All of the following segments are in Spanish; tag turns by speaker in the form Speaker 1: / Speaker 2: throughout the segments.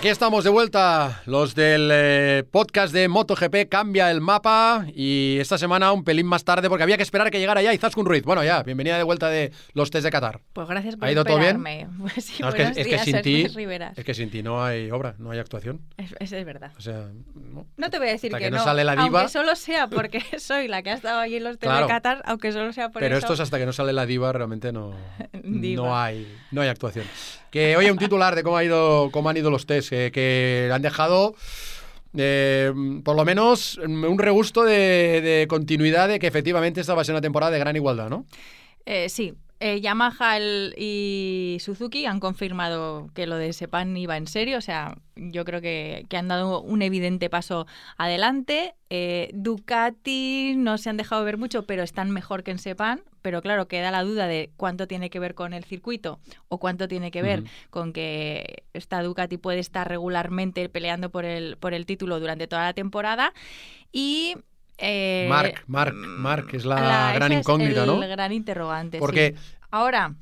Speaker 1: Aquí estamos de vuelta, los del eh, podcast de MotoGP Cambia el mapa y esta semana un pelín más tarde porque había que esperar que llegara ya Izaskun Ruiz. Bueno, ya, bienvenida de vuelta de los test de Qatar.
Speaker 2: Pues gracias por
Speaker 1: ¿Ha ido todo bien?
Speaker 2: esperarme. Pues sí,
Speaker 1: No, es, que, es que sin ti, es que sin ti no hay obra, no hay actuación.
Speaker 2: Es, es- es verdad.
Speaker 1: O sea, no.
Speaker 2: No te voy a decir que,
Speaker 1: que no sale la diva.
Speaker 2: aunque solo sea porque soy la que ha estado allí en los test
Speaker 1: Claro.
Speaker 2: de Qatar, aunque solo sea por
Speaker 1: Pero
Speaker 2: eso.
Speaker 1: esto es hasta que no sale la diva, realmente no,
Speaker 2: Diva.
Speaker 1: no, hay, no hay actuación. Que oye, un titular de cómo, ha ido, cómo han ido los test, eh, que han dejado eh, por lo menos un regusto de, de continuidad de que efectivamente esta va a ser una temporada de gran igualdad, ¿no?
Speaker 2: Eh, sí, eh, Yamaha el- y Suzuki han confirmado que lo de Sepan iba en serio, o sea, yo creo que, que han dado un evidente paso adelante. Eh, Ducati no se han dejado ver mucho, pero están mejor que en Sepan, pero claro, queda la duda de cuánto tiene que ver con el circuito o cuánto tiene que ver con que esta Ducati puede estar regularmente peleando por el, por el título durante toda la temporada. Y... eh,
Speaker 1: Marc, Marc, Marc, es la gran
Speaker 2: ese
Speaker 1: incógnita,
Speaker 2: el
Speaker 1: ¿no?
Speaker 2: gran interrogante. sí.
Speaker 1: Porque
Speaker 2: Ahora,
Speaker 1: Su-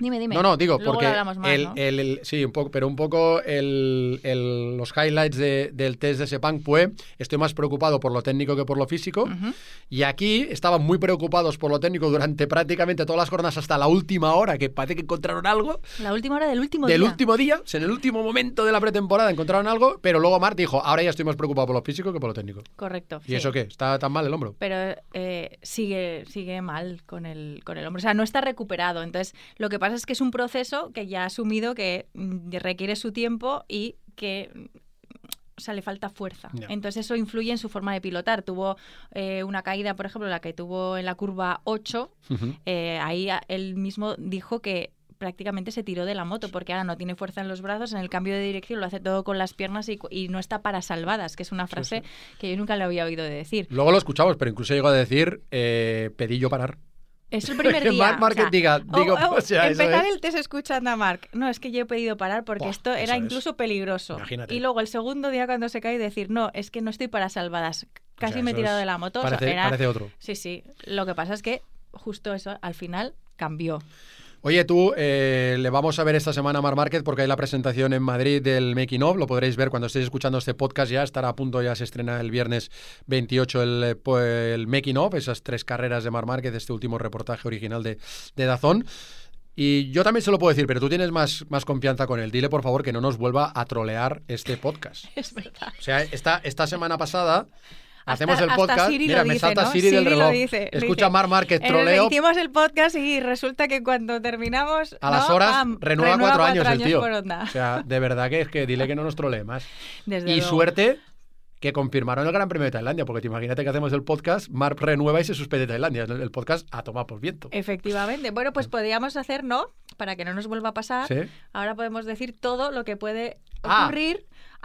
Speaker 2: Dime, dime.
Speaker 1: No, no, digo,
Speaker 2: Luego
Speaker 1: porque
Speaker 2: más,
Speaker 1: el,
Speaker 2: ¿no?
Speaker 1: el- el- sí, un poco, pero un poco el- el- los highlights de- del test de Sepang fue estoy más preocupado por lo técnico que por lo físico.
Speaker 2: ujú,
Speaker 1: Y aquí estaban muy preocupados por lo técnico durante prácticamente todas las jornadas hasta la última hora, que parece que encontraron algo.
Speaker 2: la última hora del último
Speaker 1: del
Speaker 2: día.
Speaker 1: último día, en el último momento de la pretemporada encontraron algo, pero luego Mark dijo, ahora ya estoy más preocupado por lo físico que por lo técnico.
Speaker 2: Correcto.
Speaker 1: ¿Y
Speaker 2: sí.
Speaker 1: eso qué? ¿Está tan mal el hombro?
Speaker 2: Pero eh, sigue, sigue mal con el, con el hombro. O sea, no está recuperado. Entonces, lo que pasa es que es un proceso que ya ha asumido que mm, requiere su tiempo y que o sea, le falta fuerza. Entonces eso influye en su forma de pilotar. Tuvo eh, una caída, por ejemplo, la que tuvo en la curva 8.
Speaker 1: Ujú.
Speaker 2: eh, ahí él mismo dijo que prácticamente se tiró de la moto porque ahora no tiene fuerza en los brazos, en el cambio de dirección lo hace todo con las piernas y, no está para salvadas, que es una frase que yo nunca le había oído decir.
Speaker 1: Luego lo escuchamos, pero incluso llegó a decir, eh, pedí yo parar.
Speaker 2: Es el primer
Speaker 1: Que
Speaker 2: día.
Speaker 1: Diga,
Speaker 2: o-
Speaker 1: digo, sea, eso
Speaker 2: empezar
Speaker 1: es-
Speaker 2: el test escuchando a Marc. No, es que yo he pedido parar porque
Speaker 1: Buah,
Speaker 2: esto era
Speaker 1: es.
Speaker 2: incluso peligroso.
Speaker 1: Imagínate.
Speaker 2: Y luego el segundo día cuando se cae decir, no, es que no estoy para salvadas. Casi
Speaker 1: sea,
Speaker 2: me he tirado
Speaker 1: es-
Speaker 2: de la moto.
Speaker 1: Parece,
Speaker 2: era-
Speaker 1: parece otro.
Speaker 2: Sí, sí. Lo que pasa es que justo eso al final cambió.
Speaker 1: Oye, tú, eh, le vamos a ver esta semana a Mar Márquez porque hay la presentación en Madrid del Making of. Lo podréis ver cuando estéis escuchando este podcast ya. Estará a punto, ya se estrena el viernes 28 el, eh, el Making of, esas tres carreras de Mar Márquez, este último reportaje original de, de Dazón. Y yo también se lo puedo decir, pero tú tienes más, más confianza con él. Dile, por favor, que no nos vuelva a trolear este podcast.
Speaker 2: Es verdad.
Speaker 1: O sea, esta, esta semana pasada hacemos el podcast.
Speaker 2: Siri lo
Speaker 1: Mira, me
Speaker 2: dice,
Speaker 1: salta
Speaker 2: ¿no?
Speaker 1: Siri del
Speaker 2: Siri lo
Speaker 1: reloj.
Speaker 2: dice,
Speaker 1: Escucha
Speaker 2: dice.
Speaker 1: Mar Márquez,
Speaker 2: el-
Speaker 1: troleo.
Speaker 2: hicimos el podcast y resulta que cuando terminamos.
Speaker 1: A las horas
Speaker 2: Pam,
Speaker 1: renueva, cuatro años el tío.
Speaker 2: por onda.
Speaker 1: O sea, de verdad que es que dile que no nos trolee más.
Speaker 2: Desde
Speaker 1: y
Speaker 2: luego.
Speaker 1: suerte que confirmaron el Gran Premio de Tailandia, porque te imagínate que hacemos el podcast, Mark renueva y se suspende Tailandia. El podcast a tomar por viento.
Speaker 2: Efectivamente. Bueno, pues podríamos hacer, ¿no? Para que no nos vuelva a pasar.
Speaker 1: ¿Sí?
Speaker 2: Ahora podemos decir todo lo que puede
Speaker 1: Ah.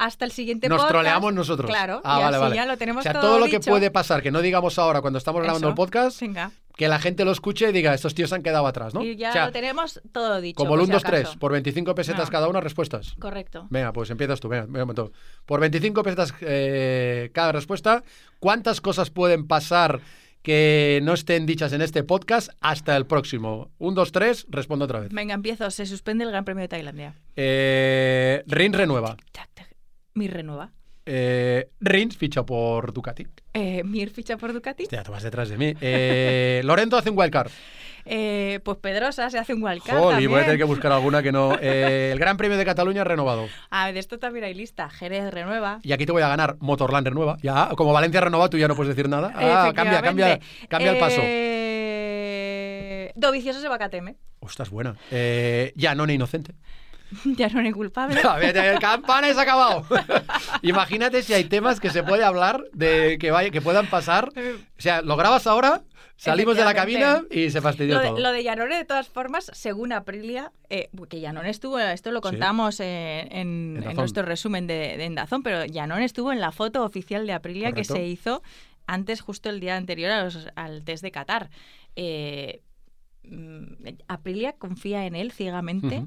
Speaker 2: Hasta el siguiente
Speaker 1: Nos
Speaker 2: podcast.
Speaker 1: troleamos nosotros.
Speaker 2: Claro,
Speaker 1: Ah,
Speaker 2: y
Speaker 1: vale,
Speaker 2: así
Speaker 1: vale.
Speaker 2: ya lo tenemos
Speaker 1: o sea,
Speaker 2: todo,
Speaker 1: todo, lo que puede pasar, que no digamos ahora cuando estamos grabando
Speaker 2: Eso.
Speaker 1: el podcast,
Speaker 2: Venga.
Speaker 1: que la gente lo escuche y diga, estos tíos se han quedado atrás, ¿no?
Speaker 2: Y ya
Speaker 1: O sea,
Speaker 2: lo tenemos todo dicho.
Speaker 1: como el
Speaker 2: por
Speaker 1: 1,
Speaker 2: si
Speaker 1: 2, 3,
Speaker 2: acaso.
Speaker 1: por 25 pesetas
Speaker 2: Ah.
Speaker 1: cada una, respuestas.
Speaker 2: Correcto.
Speaker 1: Venga, pues empiezas tú, venga, venga, un momento. Por 25 pesetas eh, cada respuesta, ¿cuántas cosas pueden pasar que no estén dichas en este podcast hasta el próximo? Un, dos, tres, respondo otra vez.
Speaker 2: Venga, empiezo. Se suspende el Gran Premio de Tailandia.
Speaker 1: Eh, Rins renueva.
Speaker 2: Tac, tac. Mi renueva.
Speaker 1: Eh, Rins ficha por Ducati.
Speaker 2: Eh, Mir ficha por Ducati.
Speaker 1: Vas detrás de mí. Eh, Lorenzo hace un wildcard.
Speaker 2: Eh, pues Pedrosa se hace un wildcard
Speaker 1: Jolly, voy a tener que buscar alguna que no. Eh, el Gran Premio de Cataluña renovado.
Speaker 2: Ah, de esto también hay lista. Jerez renueva.
Speaker 1: Y aquí te voy a ganar. Motorland renueva. Ya, como Valencia renovado, tú ya no puedes decir nada. Ah, cambia, cambia, cambia el paso.
Speaker 2: Eh, Dovicioso se va a Cateme.
Speaker 1: Ostras, buena. Eh, Janone inocente.
Speaker 2: ya no es culpable.
Speaker 1: Ver, el campana es acabado. Imagínate si hay temas que se puede hablar de que vaya, que puedan pasar. O sea, lo grabas ahora, salimos de la cabina y se fastidió
Speaker 2: Lo de,
Speaker 1: todo.
Speaker 2: lo de Janone, de todas formas, según Aprilia, eh, que estuvo, esto lo contamos eh, en,
Speaker 1: En
Speaker 2: en
Speaker 1: Dazón.
Speaker 2: nuestro resumen de, de Endazón, pero Janone estuvo en la foto oficial de Aprilia
Speaker 1: Correcto.
Speaker 2: que se hizo antes, justo el día anterior a los- al test de Qatar. Eh, Aprilia confía en él ciegamente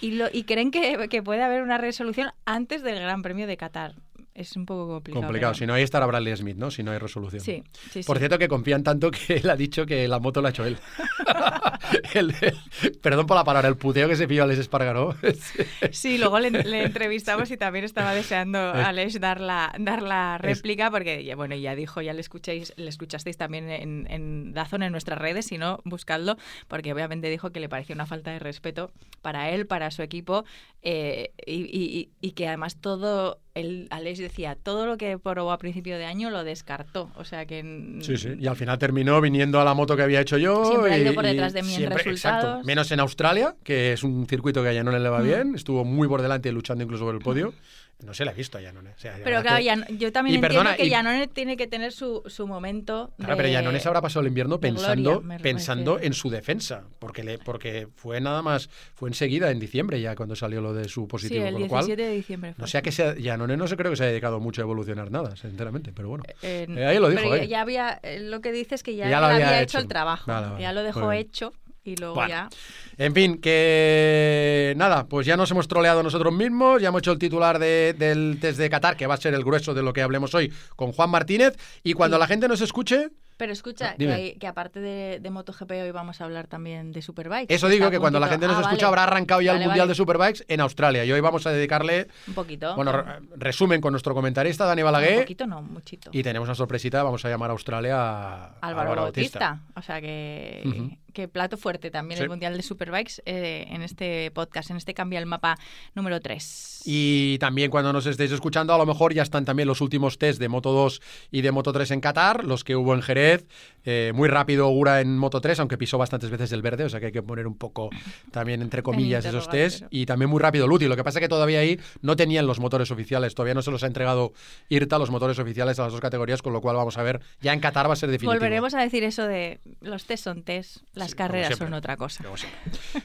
Speaker 2: y, lo, y creen que, que puede haber una resolución antes del Gran Premio de Qatar. Es un poco complicado.
Speaker 1: Complicado.
Speaker 2: pero-
Speaker 1: Si no, ahí estará Bradley Smith, ¿no? Si no hay resolución.
Speaker 2: Sí, sí,
Speaker 1: Por
Speaker 2: sí.
Speaker 1: cierto, que confían tanto que él ha dicho que la moto la ha hecho él. El- el- perdón por la palabra, el puteo que se pilló Alex Espargaró.
Speaker 2: Sí, luego le, le entrevistamos y también estaba deseando a Alex dar la, dar la réplica porque, ya- bueno, ya dijo, ya le escucháis, le escuchasteis también en, en Dazón en nuestras redes, si no, buscadlo, porque obviamente dijo que le parecía una falta de respeto para él, para su equipo, eh, y, y- y que además todo, el, Alex decía, todo lo que probó a principio de año lo descartó, o sea que...
Speaker 1: Sí, sí. Y al final terminó viniendo a la moto que había hecho yo.
Speaker 2: Siempre ha ido
Speaker 1: y-
Speaker 2: por detrás de mí en
Speaker 1: siempre-
Speaker 2: resultados.
Speaker 1: exacto. Menos en Australia, que es un circuito que a Janone le va
Speaker 2: Mm.
Speaker 1: bien. Estuvo muy por delante luchando incluso por el podio. No se la he visto a Janone. O sea,
Speaker 2: Pero claro,
Speaker 1: que-
Speaker 2: Jan- yo también
Speaker 1: Y
Speaker 2: entiendo
Speaker 1: perdona,
Speaker 2: que
Speaker 1: y-
Speaker 2: Janone tiene que tener su, su momento.
Speaker 1: Claro,
Speaker 2: de-
Speaker 1: pero Janone se habrá pasado el invierno pensando,
Speaker 2: gloria,
Speaker 1: pensando en su defensa, porque le, porque fue nada más, fue enseguida en diciembre ya cuando salió lo de su
Speaker 2: Sí,
Speaker 1: positivo,
Speaker 2: el
Speaker 1: con lo cual
Speaker 2: 17 de diciembre. fue.
Speaker 1: no sé a qué se, Janone no se creo que se haya dedicado mucho a evolucionar nada, sinceramente, pero bueno.
Speaker 2: Eh,
Speaker 1: Eh, ahí lo dijo,
Speaker 2: pero
Speaker 1: eh.
Speaker 2: ya había, eh, lo que dice es que ya,
Speaker 1: lo había
Speaker 2: había,
Speaker 1: hecho.
Speaker 2: hecho el trabajo.
Speaker 1: Vale, vale,
Speaker 2: ya lo dejó hecho y luego
Speaker 1: Bueno.
Speaker 2: ya.
Speaker 1: En fin, que nada, pues ya nos hemos troleado nosotros mismos, ya hemos hecho el titular de- del test de Qatar, que va a ser el grueso de lo que hablemos hoy con Juan Martínez, y cuando
Speaker 2: Sí.
Speaker 1: la gente nos escuche,
Speaker 2: Pero escucha, que, aparte de, de MotoGP hoy vamos a hablar también de Superbike.
Speaker 1: eso digo que cuando la gente nos
Speaker 2: Ah,
Speaker 1: escucha
Speaker 2: vale.
Speaker 1: habrá arrancado ya el Mundial
Speaker 2: vale.
Speaker 1: de Superbikes en Australia, y hoy vamos a dedicarle,
Speaker 2: Un poquito.
Speaker 1: bueno, re- resumen con nuestro comentarista Dani
Speaker 2: un
Speaker 1: Balaguer,
Speaker 2: poquito no, muchito.
Speaker 1: y tenemos una sorpresita, vamos a llamar a Australia a
Speaker 2: Álvaro, Bautista. O sea que. Que plato fuerte también
Speaker 1: Sí.
Speaker 2: el Mundial de Superbikes eh, en este podcast, en este Cambia el Mapa número 3.
Speaker 1: Y también cuando nos estéis escuchando, a lo mejor ya están también los últimos test de Moto 2 y de Moto 3 en Qatar, los que hubo en Jerez. Eh, muy rápido Ogura en Moto 3, aunque pisó bastantes veces el verde, o sea que hay que poner un poco también entre comillas esos test. Y también muy rápido Luti. Lo que pasa es que todavía ahí no tenían los motores oficiales, todavía no se los ha entregado IRTA los motores oficiales a las dos categorías, con lo cual vamos a ver, ya en Qatar va a ser definitivo.
Speaker 2: Volveremos a decir eso de los test son test, las
Speaker 1: Sí,
Speaker 2: carreras son otra cosa.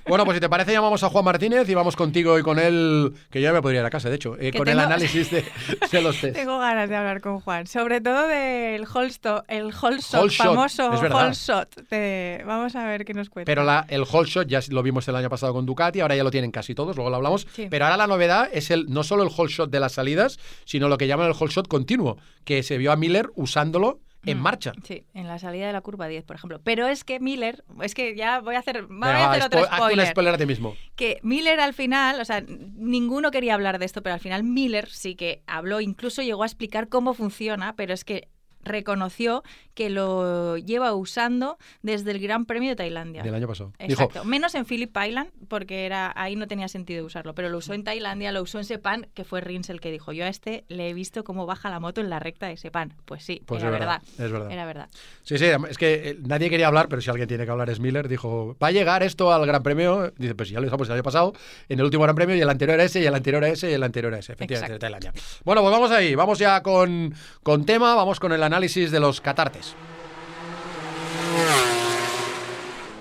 Speaker 1: Bueno, pues si te parece, llamamos a Juan Martínez y vamos contigo y con él, que yo ya me podría ir a casa, de hecho, eh, con el análisis de, de los test.
Speaker 2: Tengo ganas de hablar con Juan, sobre todo del Holsto, el Holshot,
Speaker 1: Holshot,
Speaker 2: famoso
Speaker 1: es verdad.
Speaker 2: Holshot. de- Vamos a ver qué nos cuenta.
Speaker 1: Pero la- el whole shot ya lo vimos el año pasado con Ducati, ahora ya lo tienen casi todos, luego lo hablamos.
Speaker 2: Sí.
Speaker 1: Pero ahora la novedad es el no solo el whole shot de las salidas, sino lo que llaman el whole shot continuo, que se vio a Miller usándolo en
Speaker 2: Mm,
Speaker 1: marcha.
Speaker 2: Sí, en la salida de la curva 10, por ejemplo. Pero es que Miller, es que ya voy a hacer, voy a hacer otro spoiler.
Speaker 1: spoiler a ti mismo.
Speaker 2: que Miller al final, o sea, ninguno quería hablar de esto, pero al final Miller sí que habló, incluso llegó a explicar cómo funciona, pero es que reconoció que lo lleva usando desde el Gran Premio de Tailandia.
Speaker 1: Del año pasado. Dijo,
Speaker 2: Exacto, menos en Phillip Island, porque era ahí no tenía sentido usarlo, pero lo usó en Tailandia, lo usó en Sepang, que fue Rins el que dijo, yo a este le he visto cómo baja la moto en la recta de Sepang. Pues sí,
Speaker 1: pues
Speaker 2: era
Speaker 1: es verdad,
Speaker 2: verdad.
Speaker 1: es verdad.
Speaker 2: Era verdad.
Speaker 1: Sí, sí, es que eh, nadie quería hablar, pero si alguien tiene que hablar es Miller. Dijo, va a llegar esto al Gran Premio. Dice, pues ya lo dejamos el año pasado, en el último Gran Premio, y el anterior a ese, y el anterior a ese, y el anterior a ese. Efectivamente, de. Tailandia. Bueno, pues vamos ahí, vamos ya con, con tema, vamos con el análisis de los catartes.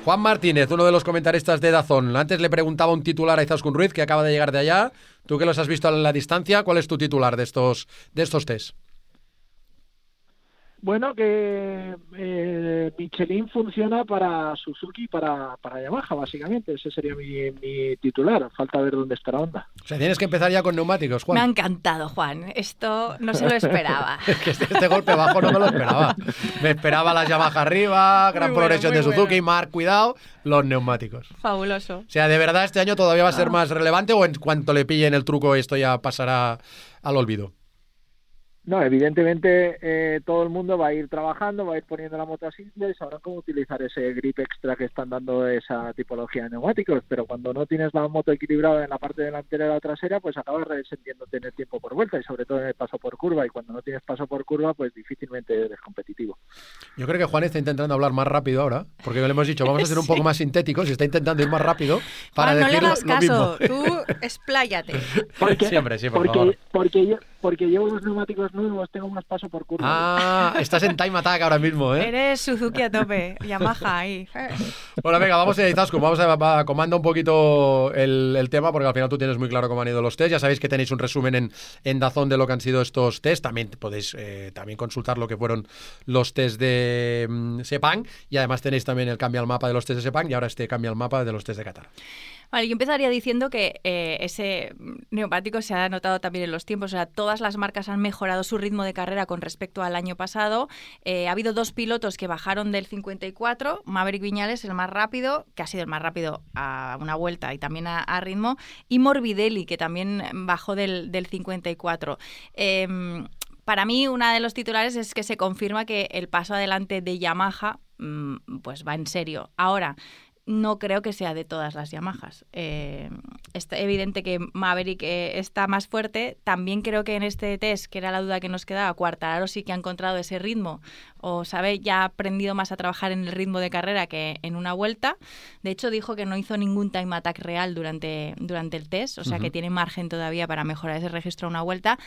Speaker 1: Juan Martínez, uno de los comentaristas de Dazón. Antes le preguntaba un titular a Izaskun Ruiz, que acaba de llegar de allá. Tú que los has visto a la distancia, ¿cuál es tu titular de estos, de estos test?
Speaker 3: Bueno, que eh, Michelin funciona para Suzuki y para, para Yamaha, básicamente. Ese sería mi, mi titular. Falta ver dónde está la onda.
Speaker 1: O sea, tienes que empezar ya con neumáticos, Juan.
Speaker 2: Me ha encantado, Juan. Esto no se lo esperaba.
Speaker 1: que este, este golpe bajo no me lo esperaba. Me esperaba las Yamaha arriba, gran
Speaker 2: bueno,
Speaker 1: progresión de Suzuki,
Speaker 2: bueno.
Speaker 1: Mar, cuidado, los neumáticos.
Speaker 2: Fabuloso.
Speaker 1: O sea, ¿de verdad este año todavía va a
Speaker 2: Ah.
Speaker 1: ser más relevante o en cuanto le pillen el truco esto ya pasará al olvido?
Speaker 3: No, evidentemente eh, todo el mundo va a ir trabajando, va a ir poniendo la moto a simple y sabrán cómo utilizar ese grip extra que están dando esa tipología de neumáticos. Pero cuando no tienes la moto equilibrada en la parte delantera y la trasera, pues acabas resentiendo tener tiempo por vuelta y sobre todo en el paso por curva. Y cuando no tienes paso por curva, pues difícilmente eres competitivo.
Speaker 1: Yo creo que Juan está intentando hablar más rápido ahora, porque le hemos dicho, vamos a ser un poco más sintéticos y está intentando ir más rápido para
Speaker 2: Juan, no le
Speaker 1: decir
Speaker 2: hagas
Speaker 1: lo
Speaker 2: caso.
Speaker 1: mismo.
Speaker 2: Tú expláyate.
Speaker 3: Porque,
Speaker 1: Siempre, sí, por
Speaker 3: porque,
Speaker 1: favor.
Speaker 3: porque, yo, porque llevo los neumáticos nuevos, tengo más paso por curva.
Speaker 1: Ah, estás en time attack ahora mismo, ¿eh?
Speaker 2: Eres Suzuki a tope. Yamaha ahí. Eh.
Speaker 1: Bueno, venga, vamos a Izaskun, vamos a, a comanda un poquito el, el tema, porque al final tú tienes muy claro cómo han ido los test. Ya sabéis que tenéis un resumen en, en Dazón de lo que han sido estos test. También podéis eh, también consultar lo que fueron los test de mm, Sepang. Y además tenéis también el cambio al mapa de los test de Sepang y ahora este cambio al mapa de los test de Qatar.
Speaker 2: Vale, yo empezaría diciendo que eh, ese neumático se ha notado también en los tiempos. O sea, todas las marcas han mejorado su ritmo de carrera con respecto al año pasado. Eh, ha habido dos pilotos que bajaron del 54, Maverick Viñales, el más rápido, que ha sido el más rápido a una vuelta y también a, ritmo, y Morbidelli, que también bajó del, del 54. Em, para mí, uno de los titulares es que se confirma que el paso adelante de Yamaha mm, pues va en serio. Ahora, no creo que sea de todas las Yamahas. Eh, es evidente que Maverick eh, está más fuerte. También creo que en este test, que era la duda que nos quedaba, Cuartararo sí que ha encontrado ese ritmo o sabe, ya ha aprendido más a trabajar en el ritmo de carrera que en una vuelta. De hecho, dijo que no hizo ningún time attack real durante, durante el test, o sea que tiene margen todavía para mejorar ese registro a una vuelta.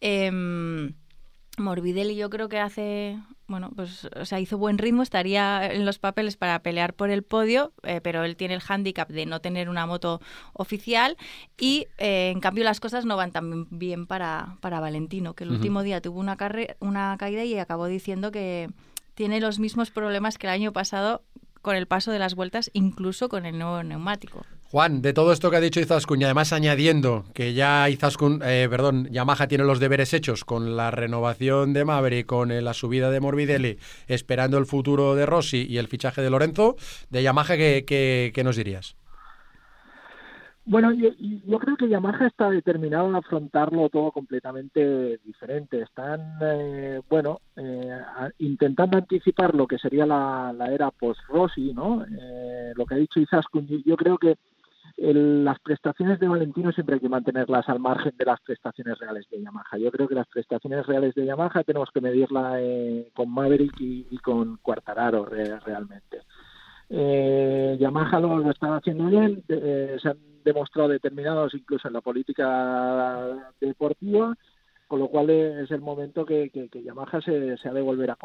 Speaker 2: Eh, Morbidelli yo creo que hace, bueno, pues, o sea, hizo buen ritmo, estaría en los papeles para pelear por el podio, eh, pero él tiene el hándicap de no tener una moto oficial y, eh, en cambio, las cosas no van tan bien para, para Valentino, que el último día tuvo una, una caída y acabó diciendo que tiene los mismos problemas que el año pasado con el paso de las vueltas, incluso con el nuevo neumático.
Speaker 1: Juan, de todo esto que ha dicho Izaskun y además añadiendo que ya Izaskun, eh, perdón, Yamaha tiene los deberes hechos con la renovación de Maverick, con eh, la subida de Morbidelli, esperando el futuro de Rossi y el fichaje de Lorenzo, de Yamaha, ¿qué, nos dirías?
Speaker 3: Bueno, yo, creo que Yamaha está determinado a afrontarlo todo completamente diferente. Están, eh, bueno, intentando anticipar lo que sería la, era post-Rossi, ¿no? lo que ha dicho Izaskun, yo creo que las prestaciones de Valentino siempre hay que mantenerlas al margen de las prestaciones reales de Yamaha. Yo creo que las prestaciones reales de Yamaha tenemos que medirla eh, con Maverick y, con Quartararo realmente. Eh, Yamaha lo, está haciendo bien, eh, se han demostrado determinados incluso en la política deportiva, con lo cual es el momento que, Yamaha se, ha de volver a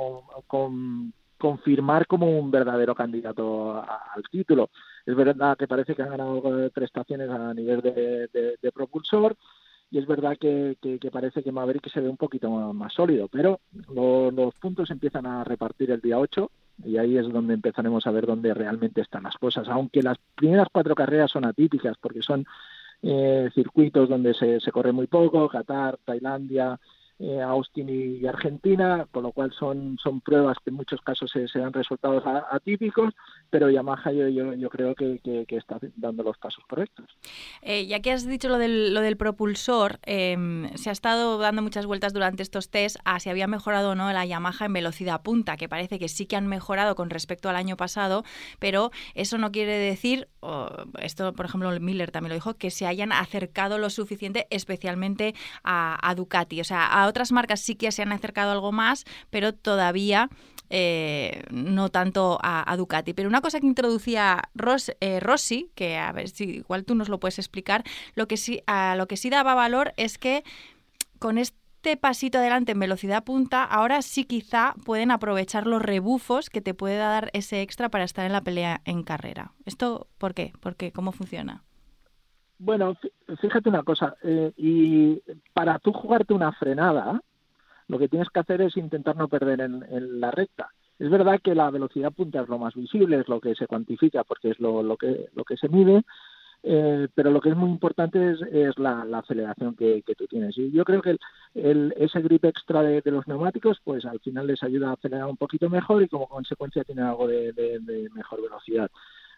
Speaker 3: con, confirmar como un verdadero candidato al título. Es verdad que parece que han ganado prestaciones a nivel de, propulsor y es verdad que, parece que Maverick se ve un poquito más, sólido, pero los puntos empiezan a repartir el día 8 y ahí es donde empezaremos a ver dónde realmente están las cosas, aunque las primeras cuatro carreras son atípicas porque son eh, circuitos donde se, se corre muy poco, Qatar, Tailandia, eh, Austin y, Argentina, con lo cual son, son pruebas que en muchos casos se, dan resultados atípicos, pero Yamaha yo, yo, creo que, está dando los pasos correctos.
Speaker 2: Eh, ya que has dicho lo del, lo del propulsor, em, se ha estado dando muchas vueltas durante estos test a si había mejorado o no la Yamaha en velocidad punta, que parece que sí que han mejorado con respecto al año pasado, pero eso no quiere decir, esto por ejemplo Miller también lo dijo, que se hayan acercado lo suficiente especialmente a, a Ducati, o sea, a otras marcas sí que se han acercado algo más, pero todavía eh, no tanto a, Ducati. Pero una cosa que introducía eh, Rossi, que a ver si igual tú nos lo puedes explicar, lo que sí, a lo que sí daba valor es que con este pasito adelante en velocidad punta, ahora sí quizá pueden aprovechar los rebufos que te puede dar ese extra para estar en la pelea en carrera. ¿Esto por qué? ¿Por qué? ¿Cómo funciona?
Speaker 3: Bueno, fíjate una cosa, eh, y para tú jugarte una frenada, lo que tienes que hacer es intentar no perder en, la recta. Es verdad que la velocidad punta es lo más visible, es lo que se cuantifica porque es lo, que, lo que se mide, eh, pero lo que es muy importante es, la, aceleración que, tú tienes. Y yo creo que el, ese grip extra de, los neumáticos, pues al final les ayuda a acelerar un poquito mejor y como consecuencia tiene algo de mejor velocidad.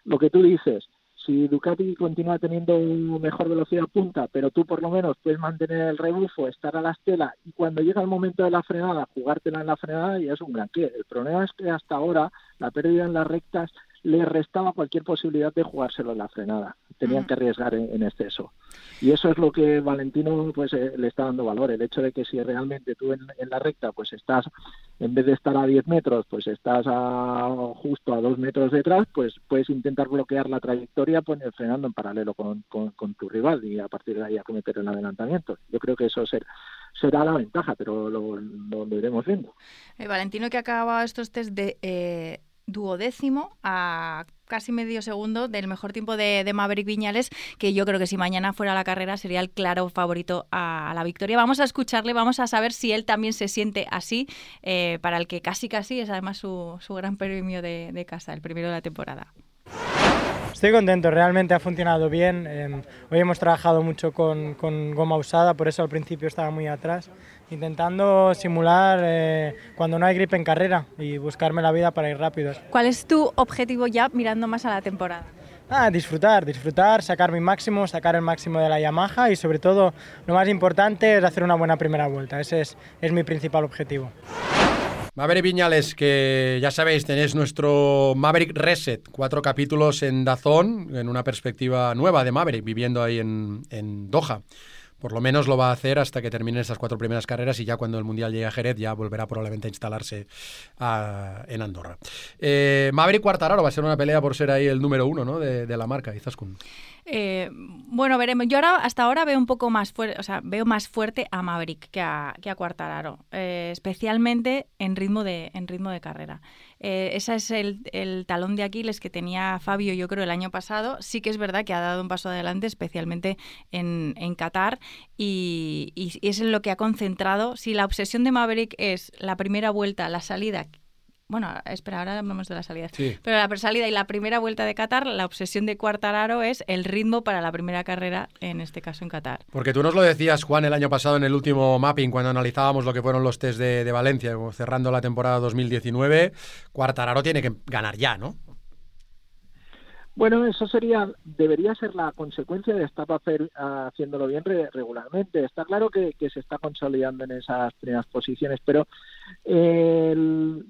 Speaker 3: Lo que tú dices, si Ducati continúa teniendo mejor velocidad punta, pero tú por lo menos puedes mantener el rebufo, estar a la estela y cuando llega el momento de la frenada, jugártela en la frenada ya es un gran qué. El problema es que hasta ahora la pérdida en las rectas le restaba cualquier posibilidad de jugárselo en la frenada. Tenían que arriesgar en, exceso. Y eso es lo que Valentino pues eh, le está dando valor. El hecho de que si realmente tú en, la recta pues estás, en vez de estar a 10 metros, pues estás a, justo a 2 metros detrás, pues puedes intentar bloquear la trayectoria pues, frenando en paralelo con, tu rival y a partir de ahí acometer el adelantamiento. Yo creo que eso será será la ventaja, pero lo, iremos viendo.
Speaker 2: Eh, Valentino que acaba estos test de eh, duodécimo a casi medio segundo del mejor tiempo de, Maverick Viñales, que yo creo que si mañana fuera la carrera sería el claro favorito a, la victoria. Vamos a escucharle, vamos a saber si él también se siente así, eh, para el que casi casi es además su, gran premio de, casa, el primero de la temporada.
Speaker 4: Estoy contento, realmente ha funcionado bien. Em, hoy hemos trabajado mucho con, goma usada, por eso al principio estaba muy atrás, intentando simular eh, cuando no hay grip en carrera y buscarme la vida para ir rápidos.
Speaker 2: ¿Cuál es tu objetivo ya mirando más a la temporada?
Speaker 4: Ah, disfrutar, disfrutar, sacar mi máximo, sacar el máximo de la Yamaha y sobre todo lo más importante es hacer una buena primera vuelta. Ese es, es mi principal objetivo.
Speaker 1: Maverick Viñales, que ya sabéis, tenéis nuestro Maverick Reset, cuatro capítulos en Dazón, en una perspectiva nueva de Maverick, viviendo ahí en, en Doha. Por lo menos lo va a hacer hasta que terminen estas cuatro primeras carreras y ya cuando el Mundial llegue a Jerez ya volverá probablemente a instalarse en Andorra. Eh, Maverick Quartararo va a ser una pelea por ser ahí el número uno ¿no? de, de la marca, Izaskun.
Speaker 2: Eh, bueno, veremos. Yo ahora, hasta ahora veo un poco más fuerte, o sea, veo más fuerte a Maverick que a, que a Quartararo, eh, especialmente en ritmo de, en ritmo de carrera. Eh, ese es el, talón de Aquiles que tenía Fabio, yo creo, el año pasado. Sí que es verdad que ha dado un paso adelante, especialmente en, en Qatar, y, y es en lo que ha concentrado. Si la obsesión de Maverick es la primera vuelta, la salida, bueno, espera, ahora hablamos de la salida. Pero la salida y la primera vuelta de Qatar, la obsesión de Cuartararo es el ritmo para la primera carrera, en este caso en Qatar.
Speaker 1: Porque tú nos lo decías, Juan, el año pasado en el último mapping, cuando analizábamos lo que fueron los test de, Valencia, cerrando la temporada 2019, Cuartararo tiene que ganar ya, ¿no?
Speaker 3: Bueno, eso sería, debería ser la consecuencia de estar haciéndolo bien regularmente. Está claro que, se está consolidando en esas primeras posiciones, pero el,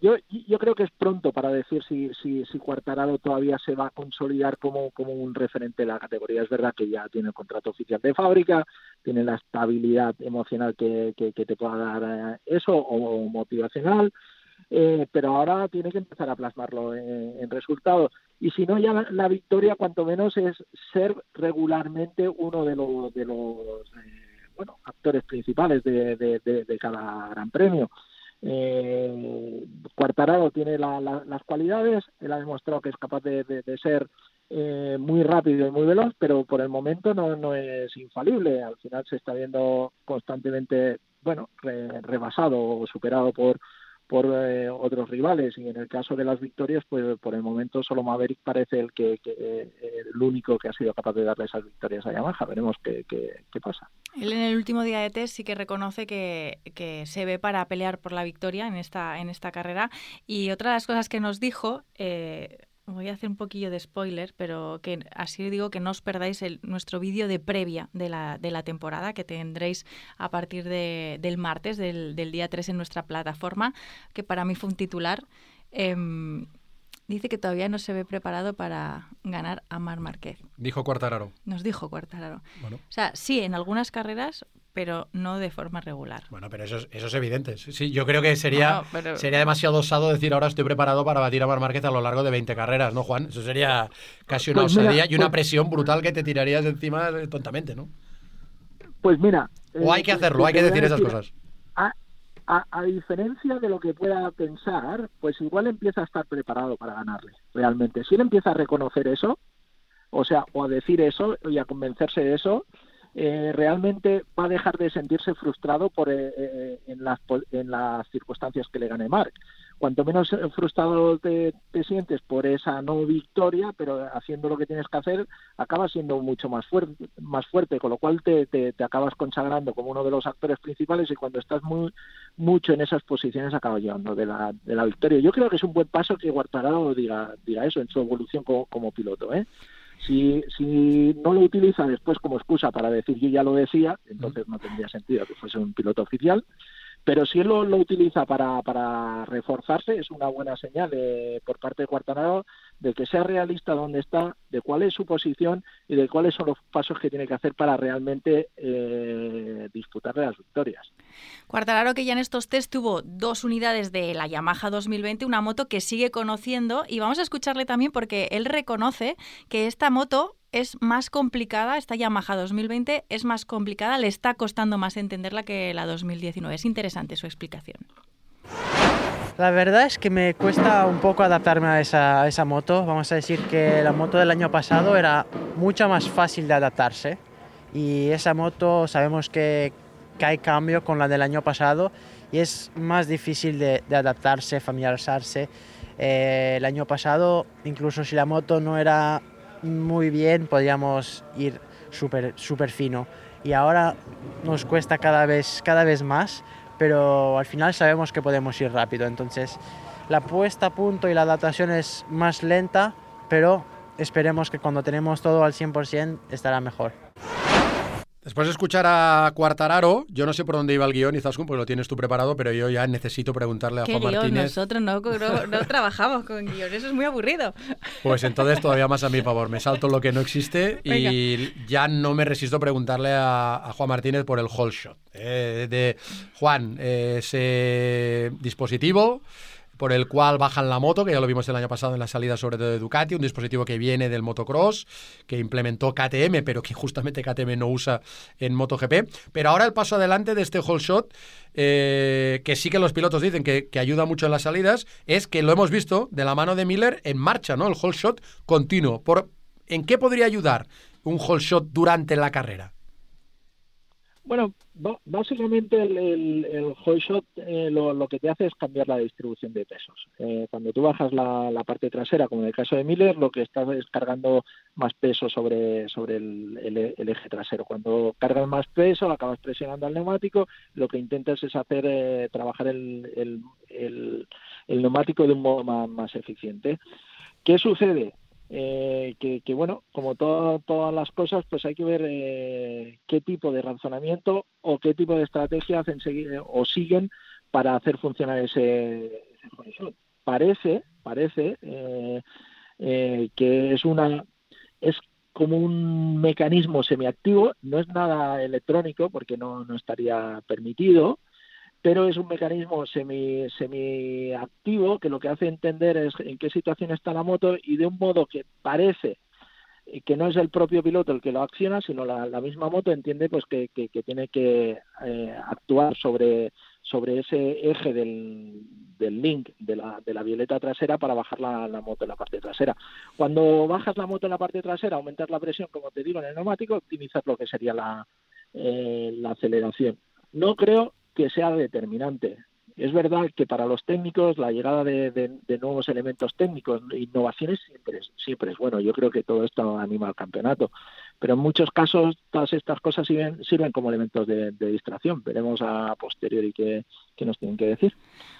Speaker 3: yo, yo creo que es pronto para decir si, si, si Cuartararo todavía se va a consolidar como, un referente de la categoría. Es verdad que ya tiene el contrato oficial de fábrica, tiene la estabilidad emocional que, que, te pueda dar eh, eso o, motivacional, eh, pero ahora tiene que empezar a plasmarlo en, resultados. Y si no, ya la, victoria, cuanto menos, es ser regularmente uno de los, de los eh, bueno, actores principales de, de, de cada gran premio. Eh, Cuartararo tiene las cualidades, él ha demostrado que es capaz de, ser eh, muy rápido y muy veloz, pero por el momento no, no es infalible. Al final se está viendo constantemente, bueno, rebasado o superado por, por eh, otros rivales. Y en el caso de las victorias pues por el momento solo Maverick parece el que, eh, el único que ha sido capaz de darle esas victorias a Yamaha. Veremos qué, qué, pasa.
Speaker 2: Él en el último día de test sí que reconoce que, que, se ve para pelear por la victoria en esta en esta carrera. Y otra de las cosas que nos dijo eh, voy a hacer un poquillo de spoiler, pero que así digo que no os perdáis el, nuestro vídeo de previa de la, de la temporada que tendréis a partir de, del martes, del, del, día 3 en nuestra plataforma, que para mí fue un titular. Em, dice que todavía no se ve preparado para ganar a Mar Márquez.
Speaker 1: Dijo Cuartararo.
Speaker 2: Nos dijo Cuartararo. Bueno. O sea, sí, en algunas carreras pero no de forma regular.
Speaker 1: Bueno, pero eso es, eso es evidente. Sí, yo creo que sería, sería demasiado osado decir ahora estoy preparado para batir a Mar Márquez a lo largo de 20 carreras, ¿no, Juan? Eso sería casi una pues osadía y una pues presión brutal que te tirarías encima tontamente, ¿no?
Speaker 3: Pues mira...
Speaker 1: O hay que eh, hacerlo, hay que decir esas cosas.
Speaker 3: A, a, diferencia de lo que pueda pensar, pues igual empieza a estar preparado para ganarle, realmente. Si él empieza a reconocer eso, o sea, o a decir eso y a convencerse de eso, eh, realmente va a dejar de sentirse frustrado por, eh, eh, en, las, en las circunstancias que le gane Mark. Cuanto menos frustrado te, sientes por esa no victoria, pero haciendo lo que tienes que hacer, acabas siendo mucho más fuerte, más fuerte con lo cual te, te, acabas consagrando como uno de los actores principales y cuando estás muy mucho en esas posiciones acabas llevando de la, de la victoria. Yo creo que es un buen paso que Guartarado diga, diga eso en su evolución como, como piloto. ¿eh? Si, si no lo utiliza después como excusa para decir yo ya lo decía, entonces no tendría sentido que fuese un piloto oficial. Pero si él lo, utiliza para, para, reforzarse, es una buena señal por parte de Cuartanaro de que sea realista dónde está, de cuál es su posición y de cuáles son los pasos que tiene que hacer para realmente eh, las victorias.
Speaker 2: Cuartararo que ya en estos test tuvo dos unidades de la Yamaha 2020, una moto que sigue conociendo y vamos a escucharle también porque él reconoce que esta moto es más complicada, esta Yamaha 2020 es más complicada, le está costando más entenderla que la 2019. Es interesante su explicación.
Speaker 4: La verdad es que me cuesta un poco adaptarme a esa, esa, moto. Vamos a decir que la moto del año pasado era mucho más fácil de adaptarse y esa moto sabemos que, que hay cambio con la del año pasado
Speaker 5: y es más difícil de, adaptarse, familiarizarse. Eh, el año pasado, incluso si la moto no era muy bien, podíamos ir súper super fino. Y ahora nos cuesta cada vez, cada vez más, pero al final sabemos que podemos ir rápido. Entonces, la puesta a punto y la adaptación es más lenta, pero esperemos que cuando tenemos todo al 100% estará mejor.
Speaker 1: Después de escuchar a Cuartararo, yo no sé por dónde iba el guion, Izaskun, porque lo tienes tú preparado, pero yo ya necesito preguntarle a Juan Martínez.
Speaker 2: Nosotros no, no, trabajamos con guion, eso es muy aburrido.
Speaker 1: Pues entonces todavía más a mi favor, me salto lo que no existe y ya no me resisto a preguntarle a, Juan Martínez por el whole shot. Eh, de Juan, ese dispositivo por el cual bajan la moto, que ya lo vimos el año pasado en la salida sobre todo de Ducati, un dispositivo que viene del motocross, que implementó KTM, pero que justamente KTM no usa en MotoGP. Pero ahora el paso adelante de este whole shot, eh, que sí que los pilotos dicen que, que, ayuda mucho en las salidas, es que lo hemos visto de la mano de Miller en marcha, ¿no? El whole shot continuo. Por, ¿En qué podría ayudar un whole shot durante la carrera?
Speaker 3: Bueno, básicamente el, el, el shot eh, lo, que te hace es cambiar la distribución de pesos. Eh, cuando tú bajas la, parte trasera, como en el caso de Miller, lo que estás es cargando más peso sobre, sobre el, eje trasero. Cuando cargas más peso, acabas presionando al neumático, lo que intentas es hacer eh, trabajar el, neumático de un modo más eficiente. ¿Qué sucede? Eh, que, bueno, como todas las cosas, pues hay que ver eh, qué tipo de razonamiento o qué tipo de estrategia hacen eh, o siguen para hacer funcionar ese, ese Parece, parece que es una es como un mecanismo semiactivo, no es nada electrónico porque no, no estaría permitido, pero es un mecanismo semi, semi activo que lo que hace entender es en qué situación está la moto y de un modo que parece que no es el propio piloto el que lo acciona, sino la, misma moto entiende pues que, tiene que eh, actuar sobre, sobre ese eje del, del link de la, de la violeta trasera para bajar la, moto en la parte trasera. Cuando bajas la moto en la parte trasera, aumentar la presión, como te digo, en el neumático, optimizar lo que sería la, eh, la aceleración. No creo que sea determinante. Es verdad que para los técnicos la llegada de, nuevos elementos técnicos, innovaciones, siempre es, siempre es bueno. Yo creo que todo esto anima al campeonato. Pero en muchos casos todas estas cosas sirven, sirven como elementos de, distracción. Veremos a posteriori qué, qué, nos tienen que decir.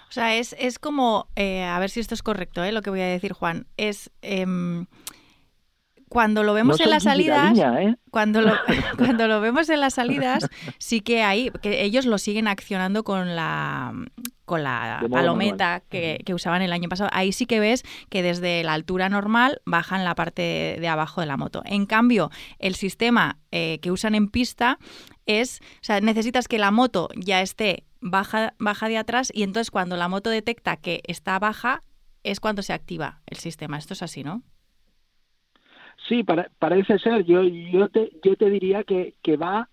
Speaker 2: O sea, es, es como, eh, a ver si esto es correcto, ¿eh? lo que voy a decir, Juan, es... Em, cuando lo vemos en las salidas, ¿eh? cuando, lo, cuando lo vemos en las salidas, sí que hay, que ellos lo siguen accionando con la con la palometa que, usaban el año pasado. Ahí sí que ves que desde la altura normal bajan la parte de abajo de la moto. En cambio, el sistema eh, que usan en pista es, o sea, necesitas que la moto ya esté baja, baja de atrás y entonces cuando la moto detecta que está baja es cuando se activa el sistema. Esto es así, ¿no?
Speaker 3: Sí, para, parece ser. Yo, yo, te, yo te diría que, que va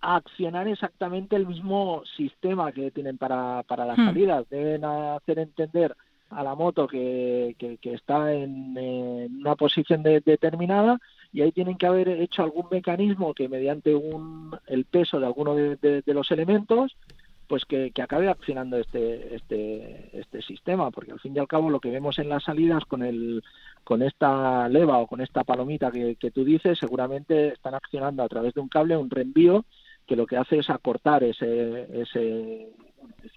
Speaker 3: a accionar exactamente el mismo sistema que tienen para, para las hmm. salidas. Deben hacer entender a la moto que, que, está en, una posición determinada y ahí tienen que haber hecho algún mecanismo que mediante un, el peso de alguno de, de los elementos pues que, acabe accionando este, este, este sistema, porque al fin y al cabo lo que vemos en las salidas con el con esta leva o con esta palomita que, tú dices, seguramente están accionando a través de un cable un reenvío que lo que hace es acortar ese, ese,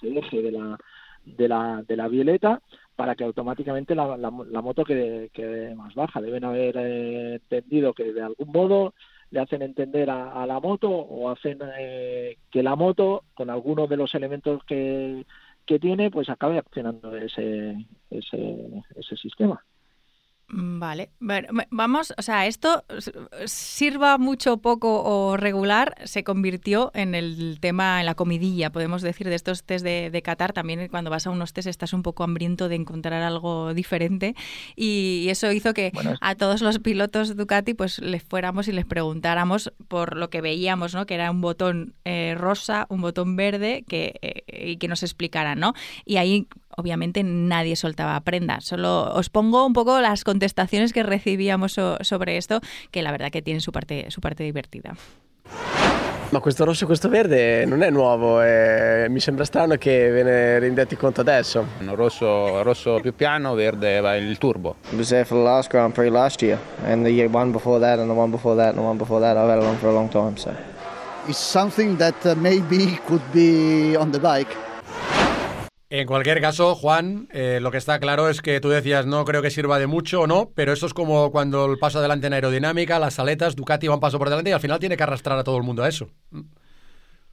Speaker 3: eje de la, de la, de la violeta para que automáticamente la, moto quede, quede, más baja. Deben haber eh, entendido que de algún modo le hacen entender a, la moto o hacen eh, que la moto, con algunos de los elementos que, que tiene, pues acabe accionando ese, ese, ese sistema.
Speaker 2: Mm, vale, vamos, o sea, esto sirva mucho, poco o regular, se convirtió en el tema, en la comidilla, podemos decir, de estos test de, de Qatar. También cuando vas a unos test estás un poco hambriento de encontrar algo diferente y eso hizo que a todos los pilotos Ducati pues les fuéramos y les preguntáramos por lo que veíamos, ¿no? Que era un botón eh, rosa, un botón verde que, eh, y que nos explicaran, ¿no? Y ahí obviamente nadie soltaba prenda. Solo os pongo un poco las contestaciones que recibíamos sobre esto, que la verdad que tienen su parte, su parte divertida.
Speaker 6: Ma questo rosso e questo verde non è nuovo, e mi sembra strano che ve ne rendiate conto adesso.
Speaker 7: Rosso, rosso più piano, verde va il turbo.
Speaker 8: I was there for the last Grand Prix last year, and the year one before that, and the one before that, and the one before that. I've had it on for a long time, so.
Speaker 9: It's something that uh, maybe could be on the bike.
Speaker 1: En cualquier caso, Juan, eh, lo que está claro es que tú decías no creo que sirva de mucho o no, pero eso es como cuando el paso adelante en aerodinámica, las aletas, Ducati va un paso por delante y al final tiene que arrastrar a todo el mundo a eso.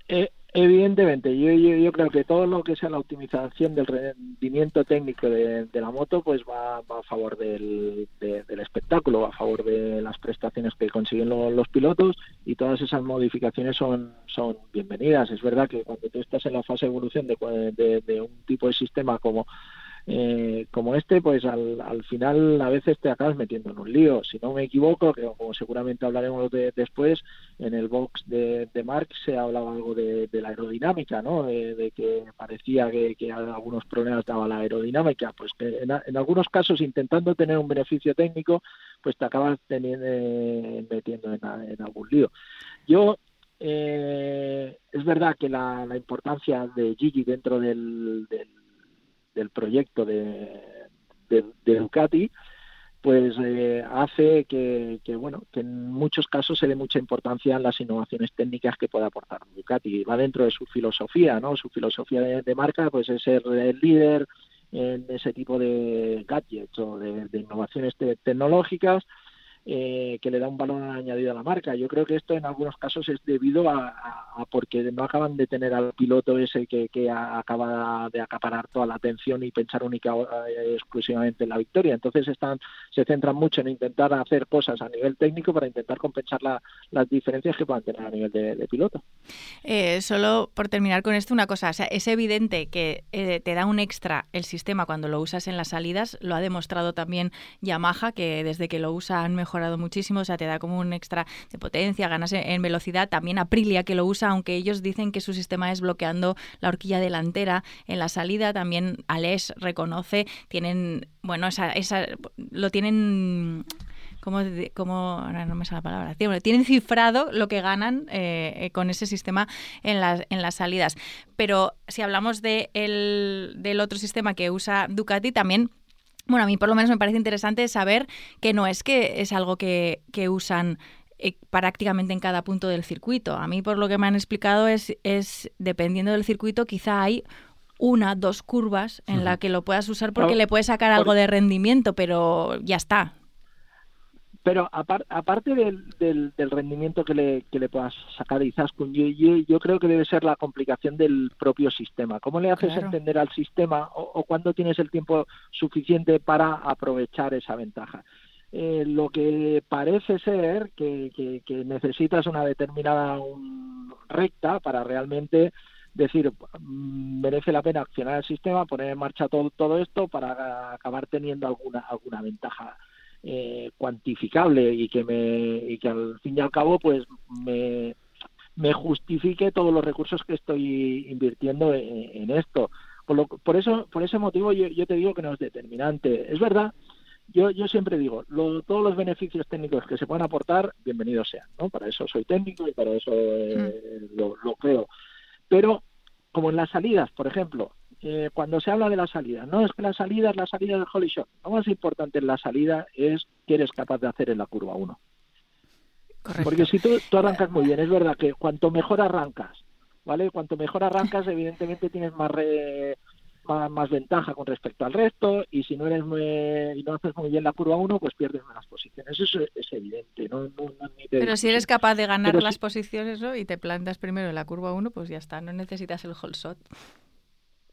Speaker 3: Eh, evidentemente, yo, yo, creo que todo lo que sea la optimización del rendimiento técnico de, la moto, pues va, a favor del, de, del, espectáculo, va a favor de las prestaciones que consiguen lo, los pilotos y todas esas modificaciones son, son bienvenidas. Es verdad que cuando tú estás en la fase de evolución de, de un tipo de sistema como eh, como este, pues al, al, final a veces te acabas metiendo en un lío. Si no me equivoco, que como seguramente hablaremos de, después, en el box de, de Mark se hablaba algo de, la aerodinámica, ¿no? De, que parecía que, que, algunos problemas daba la aerodinámica. Pues en, algunos casos, intentando tener un beneficio técnico, pues te acabas eh, metiendo en, algún lío. Yo eh, es verdad que la, importancia de Gigi dentro del del proyecto de, de, Ducati, pues eh, hace que, que, bueno, que en muchos casos se dé mucha importancia en las innovaciones técnicas que puede aportar Ducati. Va dentro de su filosofía, ¿no? Su filosofía de, de marca, pues es ser el líder en ese tipo de gadgets o de, de innovaciones te tecnológicas eh, que le da un valor añadido a la marca. Yo creo que esto en algunos casos es debido a, a, a porque no acaban de tener al piloto ese que, que acaba de acaparar toda la atención y pensar única eh, exclusivamente en la victoria. Entonces están se centran mucho en intentar hacer cosas a nivel técnico para intentar compensar la, las diferencias que puedan tener a nivel de, de piloto.
Speaker 2: Eh, solo por terminar con esto una cosa, o sea, es evidente que eh, te da un extra el sistema cuando lo usas en las salidas, lo ha demostrado también Yamaha que desde que lo usa han mejorado muchísimo, o sea, te da como un extra de potencia, ganas en velocidad. También Aprilia que lo usa, aunque ellos dicen que su sistema es bloqueando la horquilla delantera en la salida, también Alex reconoce, tienen, bueno, esa, esa lo tienen como, como no me sale la palabra, tienen cifrado lo que ganan eh, con ese sistema en las, en las salidas. Pero si hablamos de el, del otro sistema que usa Ducati, también bueno, a mí por lo menos me parece interesante saber que no es que es algo que, que usan eh, prácticamente en cada punto del circuito. A mí por lo que me han explicado es, es dependiendo del circuito, quizá hay una, dos curvas en uh -huh. la que lo puedas usar porque le puedes sacar algo de rendimiento, pero ya está.
Speaker 3: Pero apar, aparte del, del, del, rendimiento que le, que le puedas sacar de Izaskun, yo, yo, yo, creo que debe ser la complicación del propio sistema. ¿Cómo le haces claro. entender al sistema o, o cuándo tienes el tiempo suficiente para aprovechar esa ventaja? Eh, lo que parece ser que, que, que necesitas una determinada un, recta para realmente decir, mm, merece la pena accionar el sistema, poner en marcha todo, todo esto para acabar teniendo alguna, alguna ventaja eh, cuantificable y que me y que al fin y al cabo pues me, me justifique todos los recursos que estoy invirtiendo en, en esto. Por, lo, por eso por ese motivo yo, yo, te digo que no es determinante. Es verdad yo yo siempre digo lo, todos los beneficios técnicos que se puedan aportar bienvenidos sean no para eso soy técnico y para eso eh, mm. lo, lo creo. Pero como en las salidas por ejemplo eh, cuando se habla de la salida, no es que la salida es la salida del Holy Shot. Lo más importante en la salida es que eres capaz de hacer en la curva 1. Porque si tú, tú, arrancas muy bien, es verdad que cuanto mejor arrancas, ¿vale? Cuanto mejor arrancas, evidentemente tienes más, re, más, más, ventaja con respecto al resto y si no eres muy, y no haces muy bien la curva 1, pues pierdes menos posiciones. Eso es, es evidente. No, no, no
Speaker 2: Pero si eres capaz de ganar Pero las si... posiciones ¿no? y te plantas primero en la curva 1, pues ya está, no necesitas el whole shot.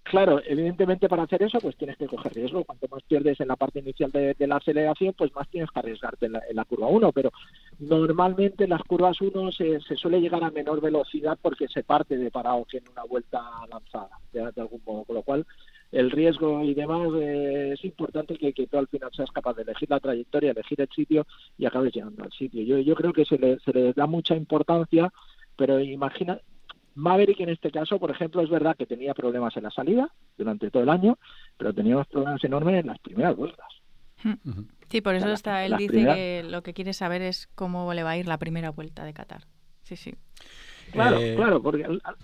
Speaker 3: Claro, evidentemente para hacer eso pues tienes que coger riesgo. Cuanto más pierdes en la parte inicial de, la aceleración, pues más tienes que arriesgarte en la, curva 1. Pero normalmente en las curvas 1 se, se, suele llegar a menor velocidad porque se parte de parado que en una vuelta lanzada, de, de algún modo. Con lo cual el riesgo y demás eh, es importante que, que, tú al final seas capaz de elegir la trayectoria, elegir el sitio y acabes llegando al sitio. Yo, yo creo que se le, se le da mucha importancia, pero imagina, Maverick en este caso, por ejemplo, es verdad que tenía problemas en la salida durante todo el año, pero tenía unos problemas enormes en las primeras vueltas.
Speaker 2: Sí, por eso está, él dice primeras... que lo que quiere saber es cómo le va a ir la primera vuelta de Qatar. Sí, sí.
Speaker 3: Claro,
Speaker 1: Eh,
Speaker 3: claro, porque al- al-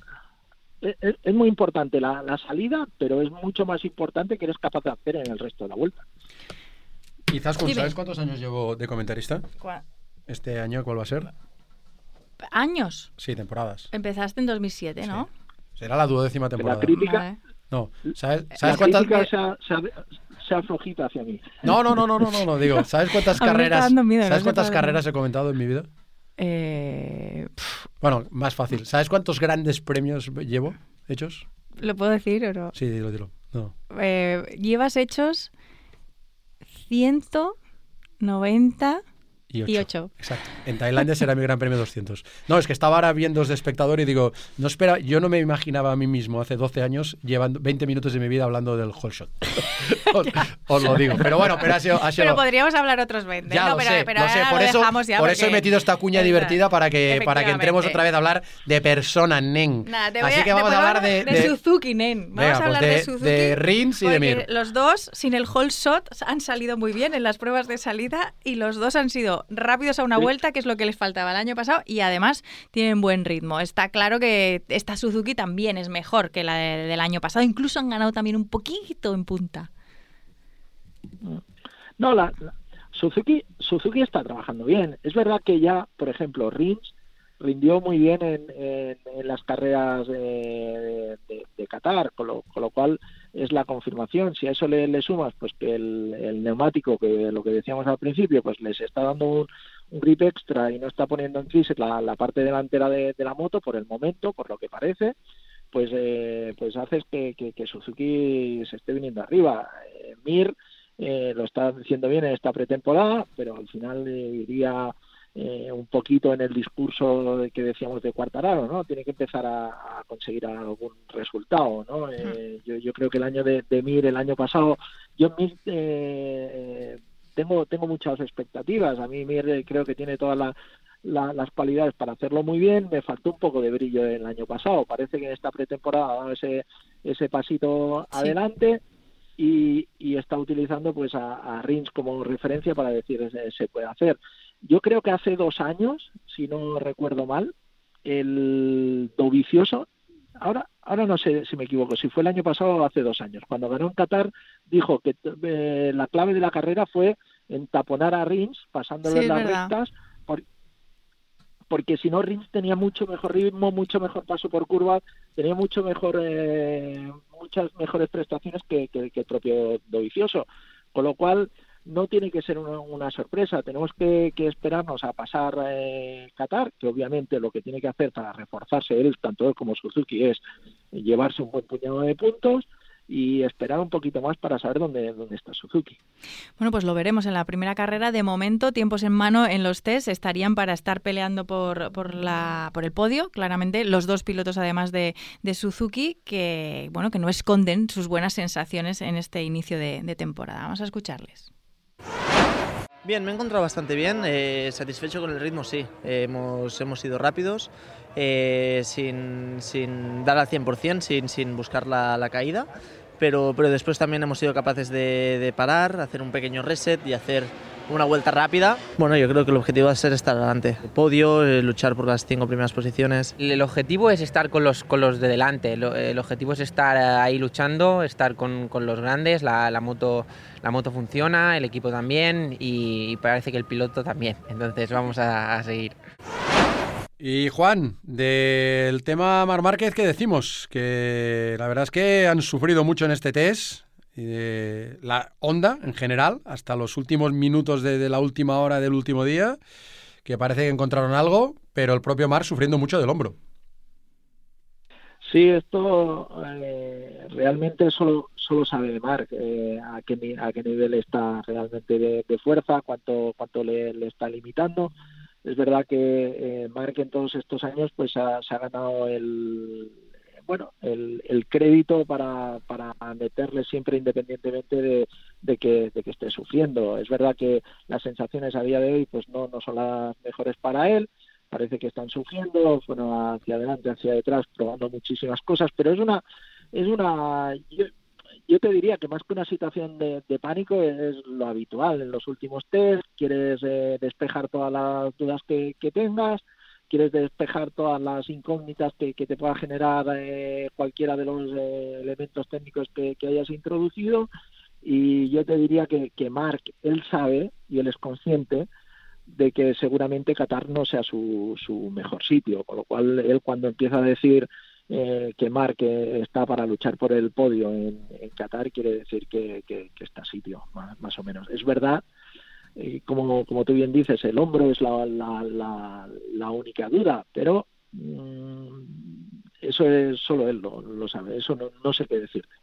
Speaker 3: es, es muy importante la, la salida, pero es mucho más importante que eres capaz de hacer en el resto de la vuelta.
Speaker 1: Quizás. ¿sabes cuántos años llevo de comentarista?
Speaker 2: Cua-
Speaker 1: Este año, ¿cuál va a ser?
Speaker 2: Años.
Speaker 1: Sí, temporadas.
Speaker 2: Empezaste en 2007, ¿no?
Speaker 1: Será la duodécima
Speaker 3: La
Speaker 1: temporada.
Speaker 3: crítica,
Speaker 2: Vale.
Speaker 1: No, ¿sabes,
Speaker 3: la
Speaker 1: ¿sabes cuántas?
Speaker 3: crítica se, ha, se se ha flojita hacia mí.
Speaker 1: No, no, no, no, no, no, no, digo, ¿sabes cuántas carreras?
Speaker 2: dando miedo, no
Speaker 1: ¿Sabes cuántas carreras he comentado en mi vida?
Speaker 2: Eh,
Speaker 1: Bueno, más fácil. ¿Sabes cuántos grandes premios llevo hechos?
Speaker 2: ¿Lo puedo decir o no?
Speaker 1: Sí, dilo, dilo. No.
Speaker 2: Eh, llevas hechos 190
Speaker 1: Y ocho.
Speaker 2: y 8.
Speaker 1: Exacto. En Tailandia será mi gran premio 200. No, es que estaba ahora viendo de espectador y digo, no espera, yo no me imaginaba a mí mismo hace 12 años llevando 20 minutos de mi vida hablando del whole shot. os, os lo digo. Pero bueno, pero ha sido... ha sido-
Speaker 2: Pero podríamos hablar otros 20.
Speaker 1: Ya
Speaker 2: no,
Speaker 1: lo
Speaker 2: pero,
Speaker 1: sé,
Speaker 2: pero
Speaker 1: lo sé,
Speaker 2: ahora
Speaker 1: por
Speaker 2: lo
Speaker 1: eso,
Speaker 2: ya
Speaker 1: por eso he metido esta cuña divertida para que, para que entremos otra vez a hablar de persona, nen.
Speaker 2: Te voy
Speaker 1: Así
Speaker 2: a-
Speaker 1: que vamos a hablar de,
Speaker 2: de,
Speaker 1: de-
Speaker 2: Suzuki, nen. Vamos
Speaker 1: Venga,
Speaker 2: a
Speaker 1: pues
Speaker 2: hablar
Speaker 1: de-
Speaker 2: de, Suzuki.
Speaker 1: de Rins y de Mir.
Speaker 2: Los dos, sin el whole shot, han salido muy bien en las pruebas de salida y los dos han sido rápidos a una vuelta, que es lo que les faltaba el año pasado, y además tienen buen ritmo. Está claro que esta Suzuki también es mejor que la de- del año pasado. Incluso han ganado también un poquito en punta.
Speaker 3: No, la, la- Suzuki, Suzuki está trabajando bien. Es verdad que ya, por ejemplo, Rins rindió muy bien en, en- las carreras de, de- Qatar, con lo, con lo cual es la confirmación. Si a eso le, le sumas, pues que el, el neumático, que lo que decíamos al principio, pues les está dando un, grip extra y no está poniendo en crisis la, la parte delantera de, de la moto por el momento, por lo que parece, pues eh, pues haces que, que, que Suzuki se esté viniendo arriba. Eh, Mir eh, lo está haciendo bien en esta pretemporada, pero al final eh, iría eh, un poquito en el discurso de que decíamos de Cuartararo, ¿no? Tiene que empezar a, a conseguir algún resultado, ¿no? Eh, yo, yo creo que el año de, de Mir, el año pasado, yo Mir eh, tengo tengo muchas expectativas. A mí Mir eh, creo que tiene todas la- la- las cualidades para hacerlo muy bien. Me faltó un poco de brillo el año pasado. Parece que en esta pretemporada ha dado ese ese pasito
Speaker 2: Sí.
Speaker 3: adelante y, y está utilizando pues a, a Rins como referencia para decir se, se puede hacer. Yo creo que hace dos años, si no recuerdo mal, el Dovicioso, ahora ahora no sé si me equivoco, si fue el año pasado o hace dos años, cuando ganó en Qatar, dijo que eh, la clave de la carrera fue entaponar a Rins pasándolo
Speaker 2: Sí,
Speaker 3: las
Speaker 2: verdad.
Speaker 3: rectas, por- porque si no Rins tenía mucho mejor ritmo, mucho mejor paso por curvas, tenía mucho mejor eh, muchas mejores prestaciones que, que- que el propio Dovicioso, con lo cual no tiene que ser una, sorpresa, tenemos que, esperarnos a pasar eh, Qatar, que obviamente lo que tiene que hacer para reforzarse él, tanto él como Suzuki, es llevarse un buen puñado de puntos y esperar un poquito más para saber dónde, está Suzuki.
Speaker 2: Bueno, pues lo veremos en la primera carrera. De momento, tiempos en mano en los test estarían para estar peleando por, por, la, por el podio, claramente. Los dos pilotos, además de, Suzuki, que, bueno, que no esconden sus buenas sensaciones en este inicio de temporada. Vamos a escucharles.
Speaker 5: Bien, me he encontrado bastante bien, eh, satisfecho con el ritmo, sí. Eh, hemos, hemos sido rápidos, eh, sin, sin dar al 100%, sin, sin buscar la, la caída, pero, pero después también hemos sido capaces de, de parar, hacer un pequeño reset y hacer una vuelta rápida. Bueno, yo creo que el objetivo va a ser estar adelante. Podio, eh, luchar por las cinco primeras posiciones.
Speaker 10: El objetivo es estar con los, con los de delante, el, el objetivo es estar ahí luchando, estar con, con los grandes, la, la moto, la moto funciona, el equipo también y, y parece que el piloto también, entonces vamos a, a seguir.
Speaker 1: Y Juan, del tema Mar Márquez, ¿qué decimos? Que la verdad es que han sufrido mucho en este test. de la Honda en general, hasta los últimos minutos de, de la última hora del último día, que parece que encontraron algo, pero el propio Mar sufriendo mucho del hombro.
Speaker 3: Sí, esto eh, realmente solo, solo sabe Mark eh, a, qué, a qué nivel está realmente de, de fuerza, cuánto, cuánto le, le está limitando. Es verdad que eh, Mark en todos estos años pues ha- se ha ganado el bueno el, el crédito para, para meterle siempre independientemente de, de que, de que esté sufriendo. Es verdad que las sensaciones a día de hoy pues no, no son las mejores para él, parece que están sufriendo, bueno, hacia adelante, hacia detrás, probando muchísimas cosas, pero es una, es una, yo, yo te diría que más que una situación de, de pánico es lo habitual en los últimos test, quieres eh, despejar todas las dudas que, que tengas, quieres despejar todas las incógnitas que, te pueda generar eh, cualquiera de los eh, elementos técnicos que, hayas introducido. Y yo te diría que, que Mark, él sabe y él es consciente de que seguramente Qatar no sea su, su mejor sitio, con lo cual él cuando empieza a decir eh, que Mark está para luchar por el podio en, Qatar, quiere decir que, que, está a sitio, más, o menos. Es verdad, eh, como, como tú bien dices, el hombro es la, la, la, única duda, pero mm, eso es solo él lo, lo sabe, eso no, no sé qué decirte.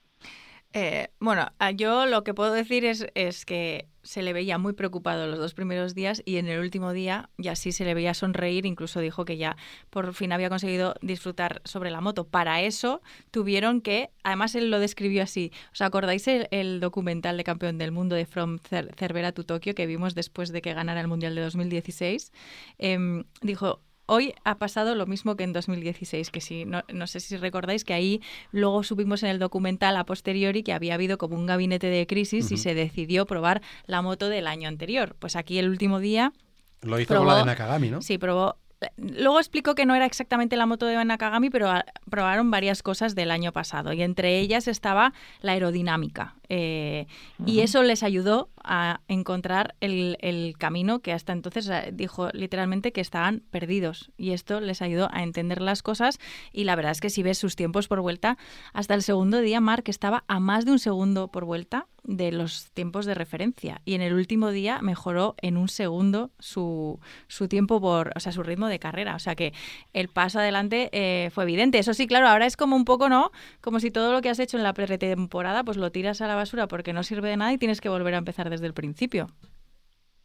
Speaker 2: Eh, bueno, yo lo que puedo decir es, es, que se le veía muy preocupado los dos primeros días y en el último día ya sí se le veía sonreír, incluso dijo que ya por fin había conseguido disfrutar sobre la moto. Para eso tuvieron que, además él lo describió así, ¿os acordáis el, documental de campeón del mundo de From Cervera to Tokio que vimos después de que ganara el Mundial de 2016? Em, dijo, hoy ha pasado lo mismo que en 2016, que si no, no, sé si recordáis que ahí luego supimos en el documental a posteriori que había habido como un gabinete de crisis y se decidió probar la moto del año anterior. Pues aquí el último día
Speaker 1: lo hizo con la de Nakagami, ¿no?
Speaker 2: Sí, probó Luego explico que no era exactamente la moto de Nakagami, pero probaron varias cosas del año pasado y entre ellas estaba la aerodinámica. Eh, y eso les ayudó a encontrar el, camino que hasta entonces dijo literalmente que estaban perdidos. Y esto les ayudó a entender las cosas. Y la verdad es que si ves sus tiempos por vuelta, hasta el segundo día Mark estaba a más de un segundo por vuelta de los tiempos de referencia y en el último día mejoró en un segundo su, su tiempo por, o sea, su ritmo de carrera. O sea que el paso adelante eh, fue evidente. Eso sí, claro, ahora es como un poco, ¿no? Como si todo lo que has hecho en la pretemporada pues lo tiras a la basura porque no sirve de nada y tienes que volver a empezar desde el principio.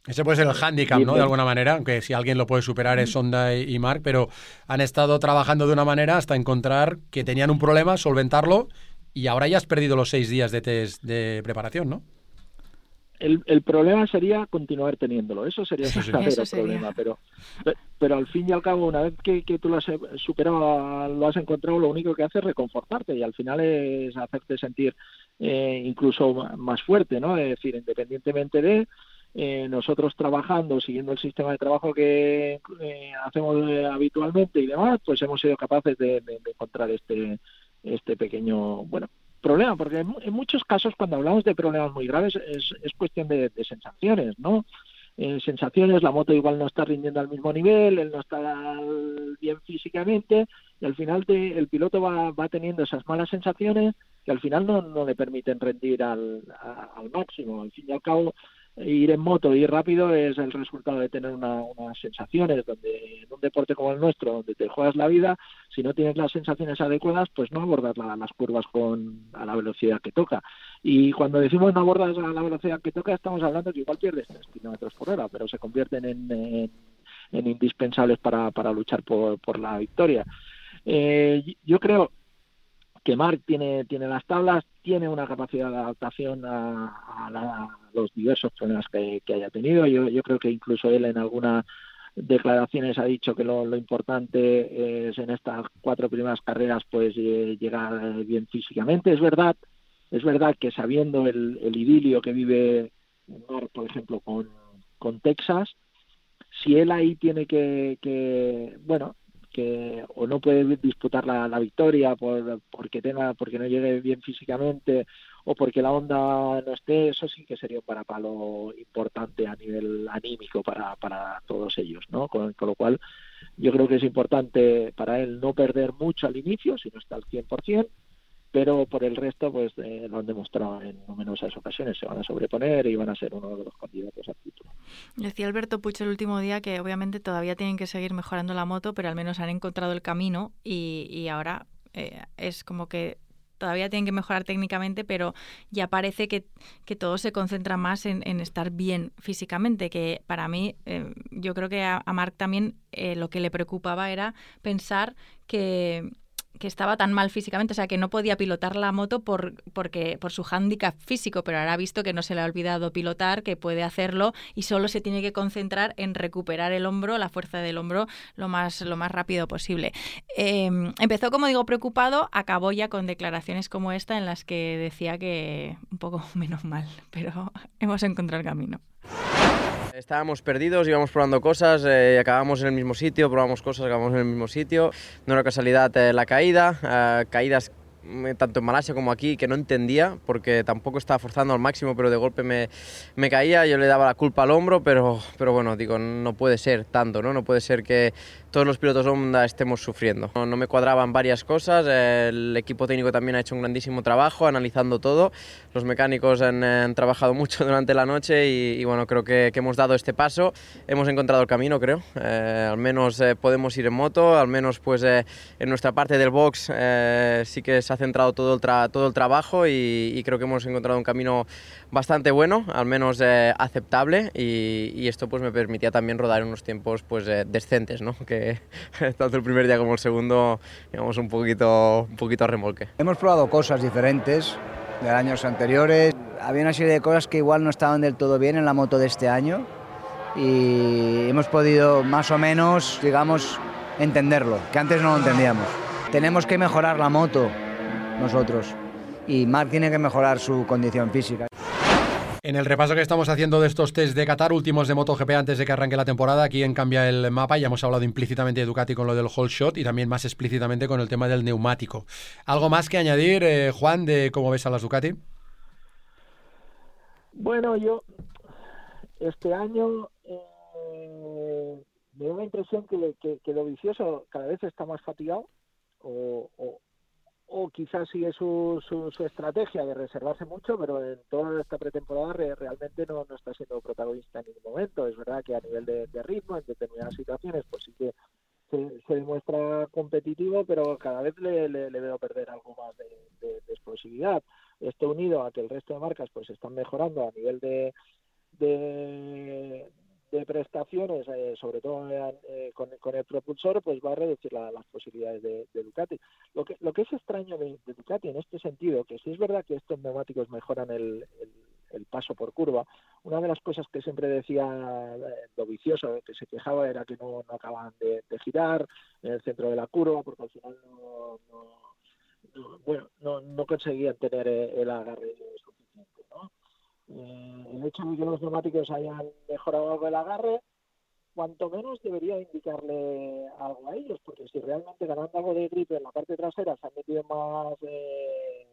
Speaker 1: Ese puede ser el handicap, ¿no? De alguna manera, aunque si alguien lo puede superar es Honda y Mark, pero han estado trabajando de una manera hasta encontrar que tenían un problema, solventarlo y ahora ya has perdido los seis días de test de preparación, ¿no?
Speaker 3: El, el problema sería continuar teniéndolo, eso sería el verdadero problema, pero, pero al fin y al cabo, una vez que, tú lo has superado, lo has encontrado, lo único que hace es reconfortarte y al final es hacerte sentir eh, incluso más fuerte, ¿no? Es decir, independientemente de eh, nosotros trabajando, siguiendo el sistema de trabajo que eh, hacemos habitualmente y demás, pues hemos sido capaces de encontrar este este pequeño, bueno, problema, porque en, muchos casos cuando hablamos de problemas muy graves es, es cuestión de, sensaciones, ¿no? Eh, sensaciones, la moto igual no está rindiendo al mismo nivel, él no está bien físicamente y al final el piloto va, va teniendo esas malas sensaciones que al final no, no le permiten rendir al, al máximo. Al fin y al cabo, ir en moto, ir rápido es el resultado de tener una, unas sensaciones donde en un deporte como el nuestro, donde te juegas la vida, si no tienes las sensaciones adecuadas, pues no abordas las curvas con a la velocidad que toca. Y cuando decimos no abordas a la velocidad que toca, estamos hablando que igual pierdes 3 kilómetros por hora, pero se convierten en, en, indispensables para, para luchar por, por la victoria. Eh, yo creo que Mark tiene, tiene las tablas, tiene una capacidad de adaptación a, los diversos problemas que, haya tenido. Yo, yo creo que incluso él en algunas declaraciones ha dicho que lo, importante es en estas cuatro primeras carreras pues eh, llegar bien físicamente. Es verdad, es verdad que sabiendo el, idilio que vive Mark, por ejemplo, con, con Texas, si él ahí tiene que, que bueno, que o no puede disputar la, victoria por, porque tenga porque no llegue bien físicamente o porque la onda no esté eso sí que sería un parapalo importante a nivel anímico para, para todos ellos no con, lo cual yo creo que es importante para él no perder mucho al inicio si no está al 100% pero por el resto pues eh, lo han demostrado en numerosas ocasiones. Se van a sobreponer y van a ser uno de los candidatos al título
Speaker 2: decía Alberto Puch el último día que obviamente todavía tienen que seguir mejorando la moto pero al menos han encontrado el camino y, y ahora eh, es como que todavía tienen que mejorar técnicamente, pero ya parece que, que todo se concentra más en, en, estar bien físicamente, que para mí, eh, yo creo que a, a Mark también lo que le preocupaba era pensar que, que estaba tan mal físicamente, o sea, que no podía pilotar la moto por, porque, por su hándicap físico, pero ahora ha visto que no se le ha olvidado pilotar, que puede hacerlo y solo se tiene que concentrar en recuperar el hombro, la fuerza del hombro, lo más, lo más rápido posible. Em, empezó, como digo, preocupado, acabó ya con declaraciones como esta en las que decía que un poco menos mal, pero hemos encontrado el camino.
Speaker 6: Estábamos perdidos, íbamos probando cosas, eh, acabamos en el mismo sitio, probamos cosas, acabamos en el mismo sitio. No era casualidad eh, la caída, eh, caídas mm, tanto en Malasia como aquí que no entendía porque tampoco estaba forzando al máximo, pero de golpe me, me caía, yo le daba la culpa al hombro, pero, pero bueno, digo, no puede ser tanto, ¿no? No puede ser que todos los pilotos Honda estemos sufriendo. No, me cuadraban varias cosas, el equipo técnico también ha hecho un grandísimo trabajo analizando todo, los mecánicos han, eh, trabajado mucho durante la noche y, bueno, creo que, hemos dado este paso, hemos encontrado el camino, creo, eh, al menos eh, podemos ir en moto, al menos pues en nuestra parte del box sí que se ha centrado todo el, tra todo el trabajo y, creo que hemos encontrado un camino bastante bueno, al menos eh, aceptable y, y, esto pues me permitía también rodar en unos tiempos pues decentes, ¿no? Que, tanto el primer día como el segundo digamos un poquito, un poquito a remolque.
Speaker 11: Hemos probado cosas diferentes de años anteriores. Había una serie de cosas que igual no estaban del todo bien en la moto de este año y hemos podido más o menos, digamos, entenderlo, que antes no lo entendíamos. Tenemos que mejorar la moto nosotros y Marc tiene que mejorar su condición física.
Speaker 1: En el repaso que estamos haciendo de estos test de Qatar, últimos de MotoGP antes de que arranque la temporada, aquí en Cambia el Mapa ya hemos hablado implícitamente de Ducati con lo del whole shot y también más explícitamente con el tema del neumático. ¿Algo más que añadir, eh, Juan, de cómo ves a las Ducati?
Speaker 3: Bueno, yo este año eh, me da la impresión que, que, que, lo vicioso cada vez está más fatigado o, o, o quizás sigue su, su, su, estrategia de reservarse mucho, pero en toda esta pretemporada re, realmente no, no, está siendo protagonista en ningún momento. Es verdad que a nivel de, ritmo, en determinadas situaciones, pues sí que se, se, demuestra competitivo, pero cada vez le, veo perder algo más de, de, explosividad. Esto unido a que el resto de marcas pues están mejorando a nivel de, de, de prestaciones, eh, sobre todo eh, con, con, el propulsor, pues va a reducir la, las posibilidades de, de, Ducati. Lo que, lo que es extraño de, de, Ducati en este sentido, que sí es verdad que estos neumáticos mejoran el, el, paso por curva, una de las cosas que siempre decía eh, lo vicioso, que se quejaba, era que no, no acaban de, girar en el centro de la curva, porque al final no, no, bueno, no, no conseguían tener el agarre. Eh, el hecho de que los neumáticos hayan mejorado algo el agarre, cuanto menos debería indicarle algo a ellos, porque si realmente ganando algo de grip en la parte trasera se han metido más eh,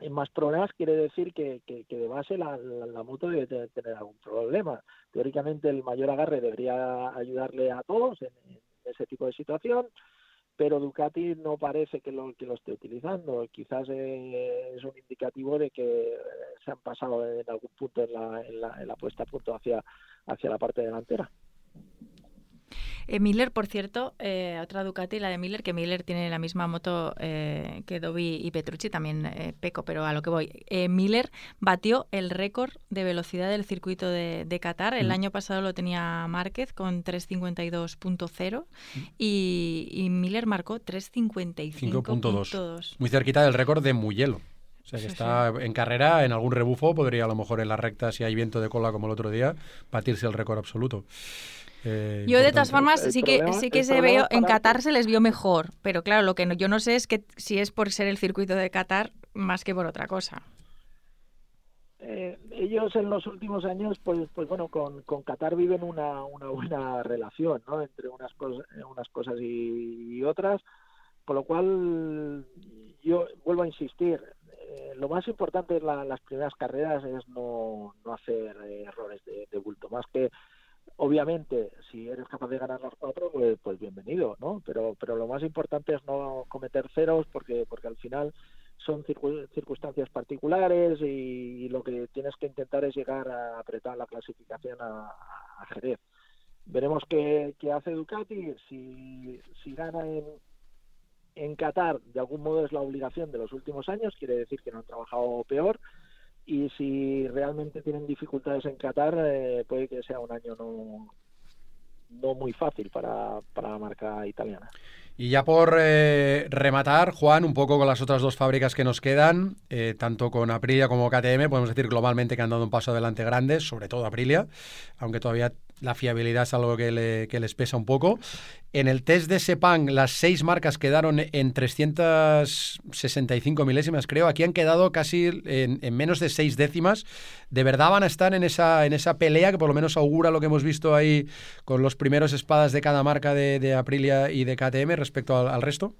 Speaker 3: en más problemas, quiere decir que, de base la, moto debe tener algún problema. Teóricamente el mayor agarre debería ayudarle a todos en ese tipo de situación, pero Ducati no parece que lo, que lo esté utilizando. Quizás eh, es un indicativo de que se han pasado en algún punto en la, en la, en la puesta a punto hacia, hacia la parte delantera.
Speaker 2: Eh, Miller, por cierto, eh, otra Ducati, la de Miller, que Miller tiene la misma moto eh, que Dobby y Petrucci, también eh, Peco, pero a lo que voy. Eh, Miller batió el récord de velocidad del circuito de, de Qatar. El mm. año pasado lo tenía Márquez con 352.0 mm. y, y, Miller marcó 355.2.
Speaker 1: Muy cerquita del récord de Mugello. O sea que sí, está sí. en carrera, en algún rebufo, podría a lo mejor en la recta, si hay viento de cola como el otro día, batirse el récord absoluto.
Speaker 2: Eh, yo de todas formas sí que problema, sí que se veo en Qatar se les vio mejor, pero claro, lo que no, yo no sé es que si es por ser el circuito de Qatar más que por otra cosa.
Speaker 3: Eh, ellos en los últimos años, pues, pues bueno, con, con Qatar viven una, una buena relación, ¿no? Entre unas cosas, unas cosas y, y otras, con lo cual yo vuelvo a insistir, eh, lo más importante en la, las primeras carreras es no, no hacer eh, errores de, de bulto, más que obviamente si eres capaz de ganar las cuatro pues, pues bienvenido no pero pero lo más importante es no cometer ceros porque porque al final son circunstancias particulares y, lo que tienes que intentar es llegar a apretar la clasificación a, Jerez. Veremos qué, qué hace Ducati si si gana en en Qatar de algún modo es la obligación de los últimos años quiere decir que no han trabajado peor y si realmente tienen dificultades en Qatar, eh, puede que sea un año no, no muy fácil para, para la marca italiana.
Speaker 1: Y ya por eh, rematar, Juan, un poco con las otras dos fábricas que nos quedan, eh, tanto con Aprilia como KTM, podemos decir globalmente que han dado un paso adelante grande, sobre todo Aprilia, aunque todavía la fiabilidad es algo que, le- que les pesa un poco. En el test de Sepang, las seis marcas quedaron en 365 milésimas, creo. Aquí han quedado casi en, en menos de seis décimas. ¿De verdad van a estar en esa, en esa pelea que por lo menos augura lo que hemos visto ahí con los primeros espadas de cada marca de, Aprilia y de KTM respecto al, al resto?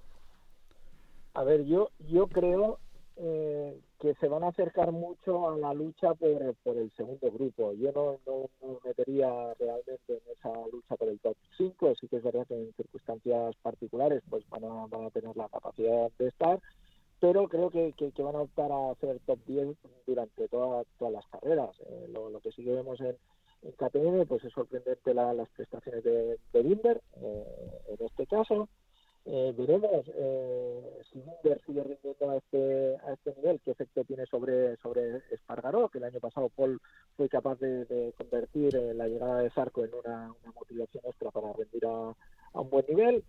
Speaker 3: A ver, yo, yo creo eh, que se van a acercar mucho a la lucha por, el segundo grupo. Yo no, no, no me metería realmente en esa lucha por el top 5. Sí que es verdad que en circunstancias particulares pues van a, tener la capacidad de estar, pero creo que, van a optar a ser top 10 durante toda- todas las carreras. Eh, lo, que sí que vemos en, KTM pues es sorprendente la- las prestaciones de, de eh, en este caso. Eh, veremos eh, si Binder sigue rindiendo a este, a este nivel, qué efecto tiene sobre, sobre Espargaró, que el año pasado Paul fue capaz de, convertir eh, la llegada de Zarco en una, una motivación extra para rendir a, a un buen nivel.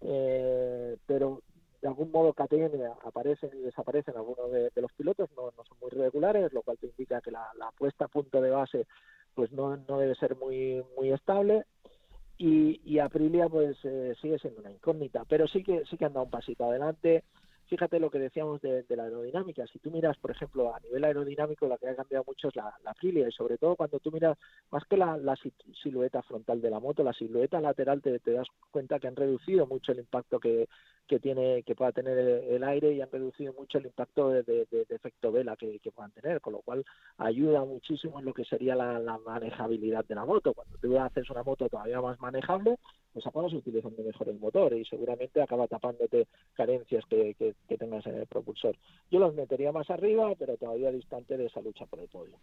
Speaker 3: Eh, pero de algún modo KTM aparecen y desaparecen algunos de, de los pilotos, no, no son muy regulares, lo cual te indica que la, la puesta a punto de base pues no, no debe ser muy, muy estable y, y Aprilia pues eh, sigue siendo una incógnita, pero sí que sí que han dado un pasito adelante. Fíjate lo que decíamos de, la aerodinámica. Si tú miras, por ejemplo, a nivel aerodinámico, la que ha cambiado mucho es la, la y sobre todo cuando tú miras más que la, la si- silueta frontal de la moto, la silueta lateral te, das cuenta que han reducido mucho el impacto que, tiene que pueda tener el, aire y han reducido mucho el impacto de efecto vela que, que puedan tener, con lo cual ayuda muchísimo en lo que sería la, la manejabilidad de la moto. Cuando tú haces una moto todavía más manejable, pues acabas utilizando mejor el motor y seguramente acaba tapándote carencias que, que- que tengas en el propulsor. Yo los metería más arriba, pero todavía distante de esa lucha por el podio.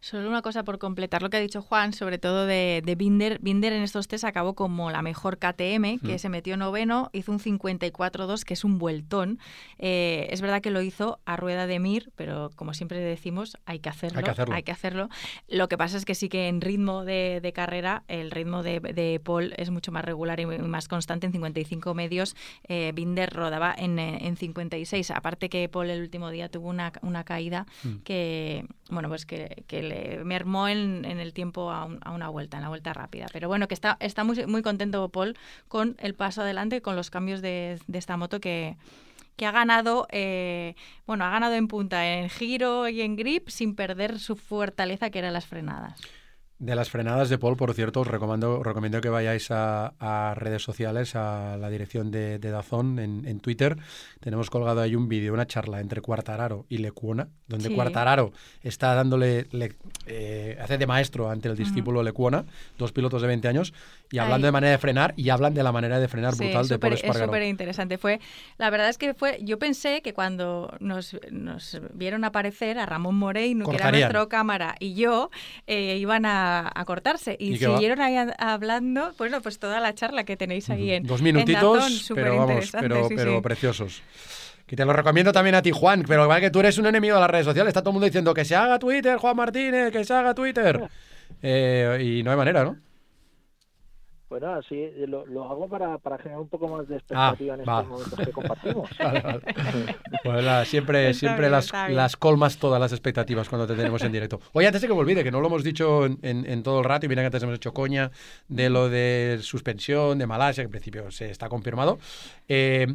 Speaker 2: Solo una cosa por completar lo que ha dicho Juan, sobre todo de, de Binder. Binder en estos test acabó como la mejor KTM, que
Speaker 12: Mm.
Speaker 2: se metió noveno, hizo un 54-2, que es un vueltón. Eh, es verdad que lo hizo a rueda de Mir, pero como siempre decimos, hay que hacerlo.
Speaker 1: Hay que hacerlo.
Speaker 2: hay que hacerlo. Lo que pasa es que sí que en ritmo de, de carrera, el ritmo de, de Paul es mucho más regular y más constante. En 55 medios, eh, Binder rodaba en, eh, en 56. Aparte que Paul el último día tuvo una, una caída
Speaker 12: Mm.
Speaker 2: que bueno pues que, que le mermó en, en el tiempo a, un- a una vuelta, en la vuelta rápida. Pero bueno, que está, está muy, muy contento Paul con el paso adelante, con los cambios de, de esta moto que que ha ganado, eh, bueno, ha ganado en punta, en giro y en grip, sin perder su fortaleza que eran las frenadas.
Speaker 1: De las frenadas de Paul, por cierto, os recomiendo, recomiendo que vayáis a, a redes sociales, a la dirección de, de Dazón en, en Twitter. Tenemos colgado ahí un vídeo, una charla entre Cuartararo y Lecuona, donde
Speaker 12: Sí.
Speaker 1: Cuartararo está dándole, le- eh, hace de maestro ante el discípulo Lecuona, dos pilotos de 20 años, y hablando
Speaker 2: Ay.
Speaker 1: de manera de frenar, y hablan de la manera de frenar
Speaker 2: Sí,
Speaker 1: brutal de Paul
Speaker 2: súper- es súper interesante. Fue, la verdad es que fue, yo pensé que cuando nos, nos vieron aparecer a Ramón Moreino, que era
Speaker 1: Cortarían.
Speaker 2: nuestro cámara, y yo, eh, iban a, a cortarse. Y, siguieron ahí a- hablando, bueno, pues toda la charla que tenéis ahí en
Speaker 1: Dos
Speaker 2: en
Speaker 1: minutitos,
Speaker 2: Dazón, súper
Speaker 1: pero vamos,
Speaker 2: interesante,
Speaker 1: pero,
Speaker 2: sí,
Speaker 1: pero
Speaker 2: sí.
Speaker 1: preciosos. Que te lo recomiendo también a ti, Juan, pero vale que tú eres un enemigo de las redes sociales. Está todo el mundo diciendo que se haga Twitter, Juan Martínez, que se haga Twitter. Eh, y no hay manera, ¿no?
Speaker 3: Bueno, así lo, lo hago para, para generar un poco más de expectativa en
Speaker 1: va.
Speaker 3: estos momentos que compartimos.
Speaker 1: Vale, vale. Pues la- siempre
Speaker 3: Está
Speaker 1: siempre
Speaker 3: bien,
Speaker 1: las, las colmas todas las expectativas cuando te tenemos en directo. Oye, antes de que me olvide, que no lo hemos dicho en, en- en todo el rato, y mira que antes hemos hecho coña de lo de suspensión de Malasia, que en principio se está confirmado. eh,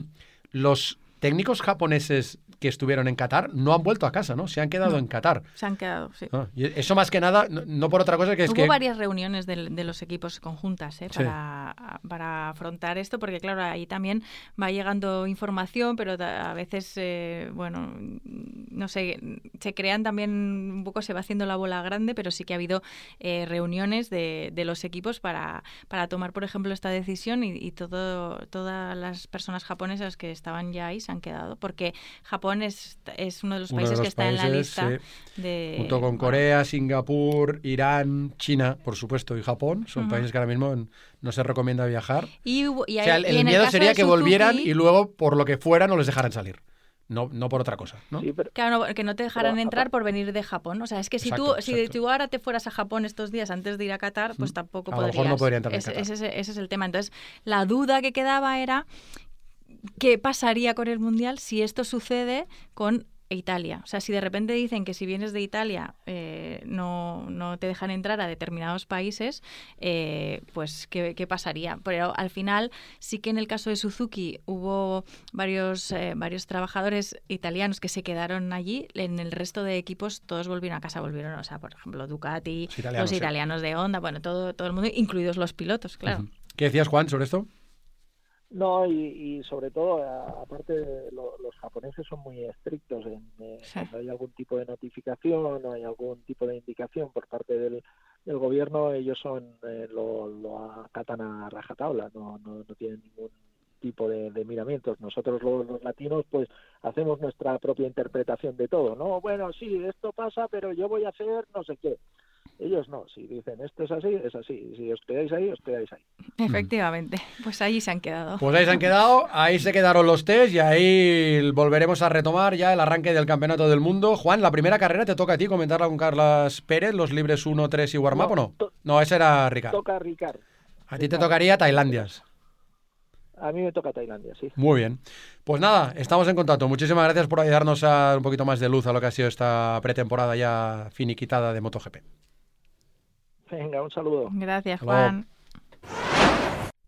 Speaker 1: los técnicos japoneses que estuvieron en Qatar no han vuelto a casa, ¿no? Se han quedado
Speaker 2: No.
Speaker 1: en Qatar.
Speaker 2: Se han quedado, sí.
Speaker 1: Ah, y eso más que nada, no, no por otra cosa que es
Speaker 2: Hubo
Speaker 1: que...
Speaker 2: varias reuniones del- de, los equipos conjuntas ¿eh?
Speaker 1: Sí.
Speaker 2: para, para afrontar esto, porque claro, ahí también va llegando información, pero a veces, eh, bueno, no sé, se crean también, un poco se va haciendo la bola grande, pero sí que ha habido eh, reuniones de, de los equipos para, para tomar, por ejemplo, esta decisión y, y todo, todas las personas japonesas que estaban ya ahí se han quedado, porque Japón es, es uno de los
Speaker 1: Uno de
Speaker 2: países
Speaker 1: los
Speaker 2: que está en la lista
Speaker 1: sí.
Speaker 2: de...
Speaker 1: Junto con Corea, Singapur, Irán, China, por supuesto, y Japón, son países que ahora mismo no se recomienda viajar.
Speaker 2: Y, y
Speaker 1: o sea,
Speaker 2: hay-
Speaker 1: el,
Speaker 2: y
Speaker 1: el miedo sería que volvieran y luego, por lo que fuera, no les dejaran salir. No, no por otra cosa, ¿no?
Speaker 2: Claro, no, que no te dejaran
Speaker 1: Pero,
Speaker 2: entrar por venir de Japón. O sea, es que si
Speaker 1: Exacto,
Speaker 2: tú si
Speaker 1: exacto.
Speaker 2: tú ahora te fueras a Japón estos días antes de ir a Qatar, pues tampoco
Speaker 1: A lo
Speaker 2: podrías.
Speaker 1: mejor no podría entrar en
Speaker 2: Ese-
Speaker 1: Qatar.
Speaker 2: ese, es- ese es el tema. Entonces, la duda que quedaba era qué pasaría con el Mundial si esto sucede con Italia. O sea, si de repente dicen que si vienes de Italia eh, no, no, te dejan entrar a determinados países, eh, pues ¿qué, ¿qué, pasaría? Pero al final sí que en el caso de Suzuki hubo varios, eh, varios trabajadores italianos que se quedaron allí. En el resto de equipos todos volvieron a casa, volvieron, o sea, por ejemplo, Ducati, los italianos, los italianos de Honda, bueno, todo, todo el mundo, incluidos los pilotos, claro. Uh -huh.
Speaker 1: ¿Qué decías, Juan, sobre esto?
Speaker 3: No, y, y, sobre todo, aparte, lo, los japoneses son muy estrictos en eh, sí. cuando hay algún tipo de notificación o hay algún tipo de indicación por parte del, del gobierno, ellos son eh, lo, lo, acatan a rajatabla, no, no, no tienen ningún tipo de, de miramientos. Nosotros los, los, latinos pues hacemos nuestra propia interpretación de todo, ¿no? Bueno, sí, esto pasa, pero yo voy a hacer no sé qué. Ellos no, si dicen esto es así, es así. Si os quedáis ahí, os quedáis ahí.
Speaker 2: Efectivamente, pues ahí se han quedado.
Speaker 1: Pues ahí se han quedado, ahí se quedaron los test y ahí volveremos a retomar ya el arranque del Campeonato del Mundo. Juan, la primera carrera te toca a ti comentarla con Carlas Pérez, los libres 1, 3 y warm-up, no, ¿o no? No, ese era Ricard.
Speaker 3: Toca Ricard.
Speaker 1: A ti te tocaría Tailandias.
Speaker 3: A mí me toca Tailandia, sí.
Speaker 1: Muy bien. Pues nada, estamos en contacto. Muchísimas gracias por ayudarnos a un poquito más de luz a lo que ha sido esta pretemporada ya finiquitada de MotoGP.
Speaker 3: Venga, un saludo.
Speaker 2: Gracias, Juan.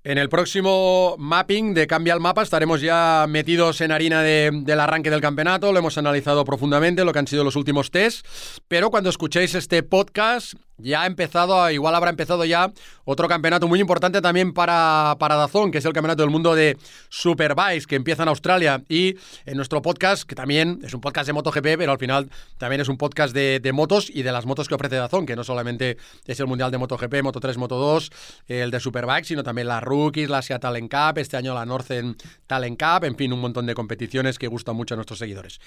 Speaker 1: En el próximo mapping de Cambia el Mapa estaremos ya metidos en harina de, del arranque del campeonato, lo hemos analizado profundamente, lo que han sido los últimos test, pero cuando escuchéis este podcast ya ha empezado, igual habrá empezado ya otro campeonato muy importante también para, para Dazón, que es el Campeonato del Mundo de Superbikes, que empieza en Australia. Y en nuestro podcast, que también es un podcast de MotoGP, pero al final también es un podcast de, motos y de las motos que ofrece Dazón, que no solamente es el Mundial de MotoGP, Moto3, Moto2, el de Superbikes, sino también la Rookies, la Asia Talent Cup, este año la Northern Talent Cup, en fin, un montón de competiciones que gustan mucho a nuestros seguidores.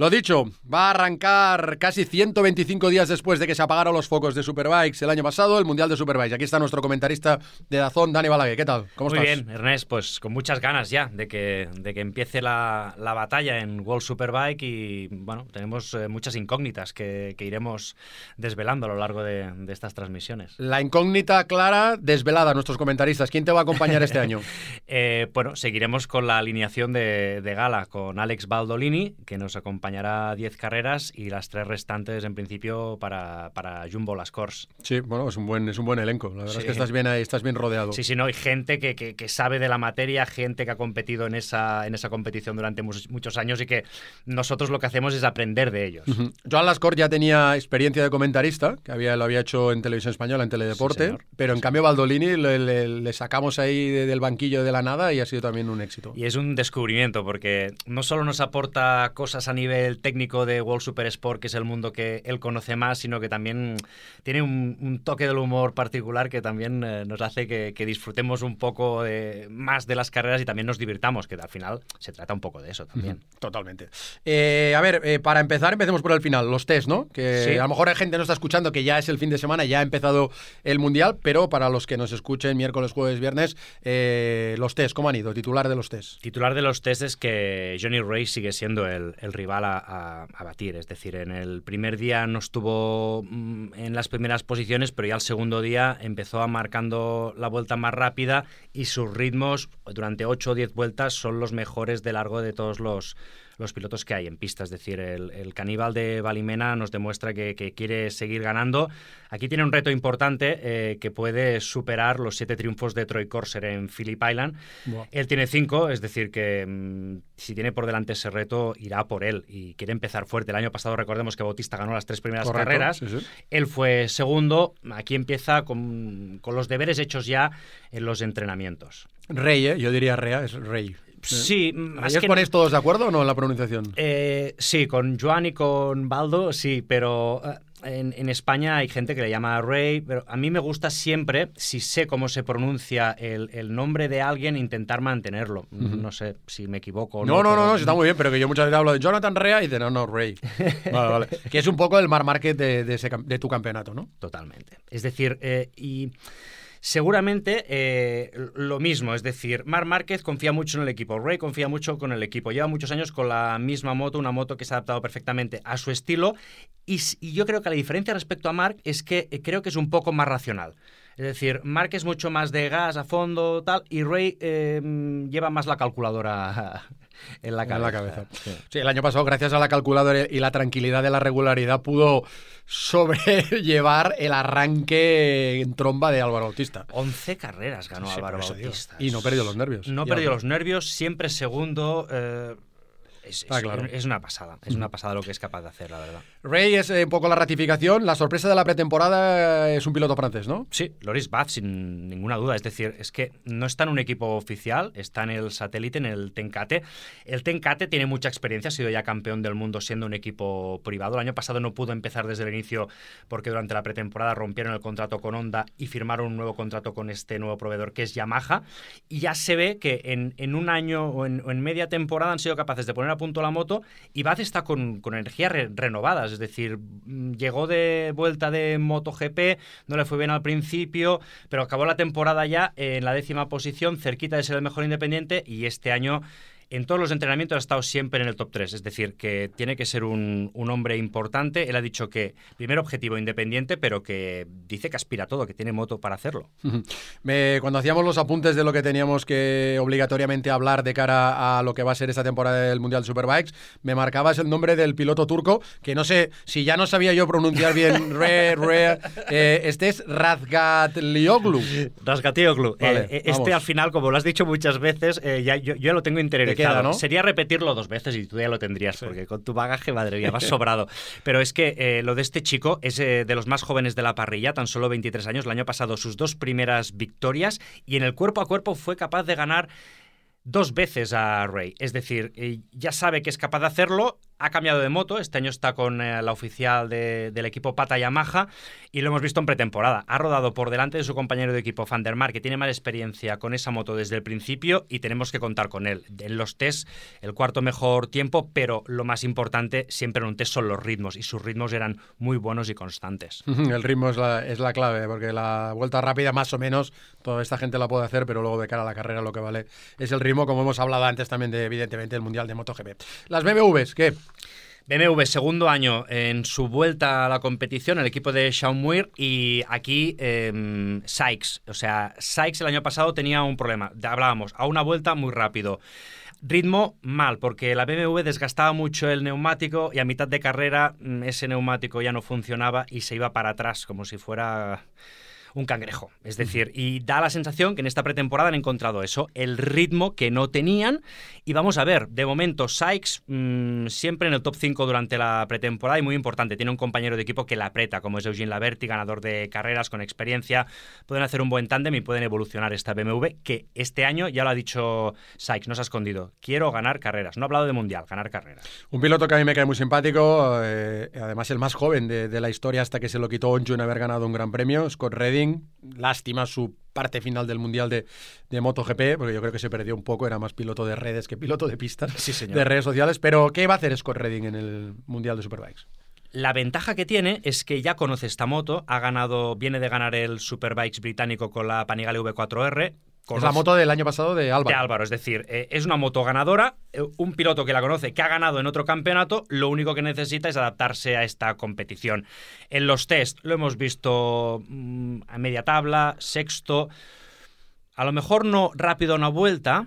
Speaker 1: Lo dicho, va a arrancar casi 125 días después de que se apagaron los focos de Superbikes el año pasado, el Mundial de Superbikes. Aquí está nuestro comentarista de Dazón, Dani Balaguer. ¿Qué tal? ¿Cómo
Speaker 12: Muy
Speaker 1: estás?
Speaker 12: bien, Ernest, pues con muchas ganas ya de que, de que empiece la, la batalla en World Superbike y bueno, tenemos eh, muchas incógnitas que, que, iremos desvelando a lo largo de, de, estas transmisiones.
Speaker 1: La incógnita clara desvelada, nuestros comentaristas. ¿Quién te va a acompañar este año?
Speaker 12: eh, bueno, seguiremos con la alineación de, de gala con Alex Baldolini, que nos acompaña acompañará 10 carreras y las tres restantes en principio para, para Jumbo Las Cors.
Speaker 1: Sí, bueno, es un buen, es un buen elenco. La verdad sí. es que estás bien ahí, estás bien rodeado.
Speaker 12: Sí, sí, no, hay gente que, que, que, sabe de la materia, gente que ha competido en esa, en esa competición durante muchos, muchos años y que nosotros lo que hacemos es aprender de ellos.
Speaker 1: Uh -huh. Joan Las Cors ya tenía experiencia de comentarista, que había, lo había hecho en televisión española, en Teledeporte, sí, pero en sí. cambio Baldolini le, le, le, sacamos ahí de, del banquillo de la nada y ha sido también un éxito.
Speaker 12: Y es un descubrimiento porque no solo nos aporta cosas a nivel técnico de World Super Sport, que es el mundo que él conoce más, sino que también tiene un, un toque del humor particular que también eh, nos hace que, que, disfrutemos un poco de, más de las carreras y también nos divirtamos, que al final se trata un poco de eso también.
Speaker 1: Totalmente. Eh, a ver, eh, para empezar, empecemos por el final, los test, ¿no? Que sí. a lo mejor hay gente no está escuchando que ya es el fin de semana, ya ha empezado el Mundial, pero para los que nos escuchen miércoles, jueves, viernes, eh, los test, ¿cómo han ido? Titular de los test.
Speaker 12: Titular de los test es que Johnny Ray sigue siendo el, el rival a, a, batir. Es decir, en el primer día no estuvo mm, en las primeras posiciones, pero ya el segundo día empezó a marcando la vuelta más rápida y sus ritmos durante 8 o 10 vueltas son los mejores de largo de todos los los pilotos que hay en pista. Es decir, el, el caníbal de Valimena nos demuestra que, que, quiere seguir ganando. Aquí tiene un reto importante eh, que puede superar los siete triunfos de Troy Corser en Phillip Island. Wow. Él tiene cinco, es decir, que mmm, si tiene por delante ese reto, irá por él y quiere empezar fuerte. El año pasado recordemos que Bautista ganó las tres primeras
Speaker 1: Correcto,
Speaker 12: carreras.
Speaker 1: Sí, sí.
Speaker 12: Él fue segundo. Aquí empieza con, con, los deberes hechos ya en los entrenamientos.
Speaker 1: Rey, ¿eh? yo diría Rea, es Rey.
Speaker 12: Sí,
Speaker 1: ¿Ahí os ponéis todos de acuerdo o no en la pronunciación?
Speaker 12: Eh, sí, con Joan y con Baldo, sí, pero uh, en, en, España hay gente que le llama Ray, pero a mí me gusta siempre, si sé cómo se pronuncia el, el nombre de alguien, intentar mantenerlo. Uh -huh. No sé si me equivoco o
Speaker 1: no. No, no,
Speaker 12: pero...
Speaker 1: no, está muy bien, pero que yo muchas veces hablo de Jonathan Rea y de no, no, Ray. vale, vale. Que es un poco el mar market de, de, ese, de tu campeonato, ¿no?
Speaker 12: Totalmente. Es decir, eh, y seguramente eh, lo mismo, es decir, Mar Márquez confía mucho en el equipo, Ray confía mucho con el equipo, lleva muchos años con la misma moto, una moto que se ha adaptado perfectamente a su estilo. Y, yo creo que la diferencia respecto a Mark es que eh, creo que es un poco más racional. Es decir, Mark es mucho más de gas a fondo, tal, y Ray eh, lleva más la calculadora en la cabeza.
Speaker 1: En la cabeza.
Speaker 12: Sí.
Speaker 1: Sí, el año pasado, gracias a la calculadora y la tranquilidad de la regularidad, pudo sobrellevar el arranque en tromba de Álvaro Bautista.
Speaker 12: 11 carreras ganó
Speaker 1: Sí,
Speaker 12: Álvaro
Speaker 1: digo.
Speaker 12: Bautista.
Speaker 1: Y no perdió los nervios.
Speaker 12: No
Speaker 1: Y
Speaker 12: perdió los nervios, siempre segundo. eh, es,
Speaker 1: Está
Speaker 12: es-
Speaker 1: claro.
Speaker 12: es una pasada, es una pasada lo que es capaz de hacer, la verdad.
Speaker 1: Ray es eh, un poco la ratificación. La sorpresa de la pretemporada es un piloto francés, ¿no?
Speaker 12: Sí, Loris Baz, sin ninguna duda. Es decir, es que no está en un equipo oficial, está en el satélite, en el Tencate. El Tencate tiene mucha experiencia, ha sido ya campeón del mundo siendo un equipo privado. El año pasado no pudo empezar desde el inicio porque durante la pretemporada rompieron el contrato con Honda y firmaron un nuevo contrato con este nuevo proveedor que es Yamaha. Y ya se ve que en, en un año o en, o en media temporada han sido capaces de poner a punto la moto y Baz está con, con energías re- renovadas. Es decir, mm, llegó de vuelta de MotoGP, no le fue bien al principio, pero acabó la temporada ya en la décima posición, cerquita de ser el mejor independiente y este año en todos los entrenamientos ha estado siempre en el top 3. Es decir, que tiene que ser un, un hombre importante. Él ha dicho que, primer objetivo independiente, pero que dice que aspira a todo, que tiene moto para hacerlo.
Speaker 1: Me- cuando hacíamos los apuntes de lo que teníamos que obligatoriamente hablar de cara a lo que va a ser esta temporada del Mundial Superbikes, me marcabas el nombre del piloto turco, que no sé si ya no sabía yo pronunciar bien, re, re, eh, este es Razgatlioglu.
Speaker 12: Rasgatioglu.
Speaker 1: Vale,
Speaker 12: Eh,
Speaker 1: vamos.
Speaker 12: este al final, como lo has dicho muchas veces, eh, ya, yo, yo ya lo tengo interiorizado.
Speaker 1: Queda, ¿no?
Speaker 12: Sería repetirlo dos veces y tú ya lo tendrías, porque con tu bagaje, madre mía, vas sobrado. Pero es que eh, lo de este chico es eh, de los más jóvenes de la parrilla, tan solo 23 años. El año pasado sus dos primeras victorias y en el cuerpo a cuerpo fue capaz de ganar dos veces a Ray. Es decir, eh, ya sabe que es capaz de hacerlo, ha cambiado de moto, este año está con eh, la oficial de- del equipo Pata Yamaha y lo hemos visto en pretemporada. Ha rodado por delante de su compañero de equipo Van que tiene más experiencia con esa moto desde el principio y tenemos que contar con él. En los test, el cuarto mejor tiempo, pero lo más importante siempre en un test son los ritmos y sus ritmos eran muy buenos y constantes.
Speaker 1: El ritmo es la, es la clave, porque la vuelta rápida más o menos toda esta gente la puede hacer, pero luego de cara a la carrera lo que vale es el ritmo, como hemos hablado antes también de, evidentemente, el Mundial de MotoGP. Las BMWs, ¿qué?
Speaker 12: BMW, segundo año en su vuelta a la competición, el equipo de Sean Muir y aquí eh, Sykes. O sea, Sykes el año pasado tenía un problema. Hablábamos, a una vuelta muy rápido. Ritmo mal, porque la BMW desgastaba mucho el neumático y a mitad de carrera mm, ese neumático ya no funcionaba y se iba para atrás como si fuera un cangrejo. Es decir, y da la sensación que en esta pretemporada han encontrado eso, el ritmo que no tenían. Y vamos a ver, de momento, Sykes mm, siempre en el top 5 durante la pretemporada y muy importante. Tiene un compañero de equipo que la aprieta, como es Eugene Laverty, ganador de carreras con experiencia. Pueden hacer un buen tándem y pueden evolucionar esta BMW, que este año ya lo ha dicho Sykes, no se ha escondido. Quiero ganar carreras. No ha hablado de mundial, ganar carreras.
Speaker 1: Un piloto que a mí me cae muy simpático, eh, además el más joven de, de la historia hasta que se lo quitó Onju en haber ganado un gran premio, Scott Redding. Lástima su parte final del Mundial de, de MotoGP, porque yo creo que se perdió un poco, era más piloto de redes que piloto de pistas,
Speaker 12: Sí, señor.
Speaker 1: de redes sociales. Pero, ¿qué va a hacer Scott Redding en el Mundial de Superbikes?
Speaker 12: La ventaja que tiene es que ya conoce esta moto, ha ganado, viene de ganar el Superbikes británico con la Panigale V4R.
Speaker 1: Es la moto del año pasado de Álvaro.
Speaker 12: De Álvaro, es decir, eh, es una moto ganadora, eh, un piloto que la conoce, que ha ganado en otro campeonato, lo único que necesita es adaptarse a esta competición. En los test lo hemos visto mm, a media tabla, sexto, a lo mejor no rápido a una vuelta,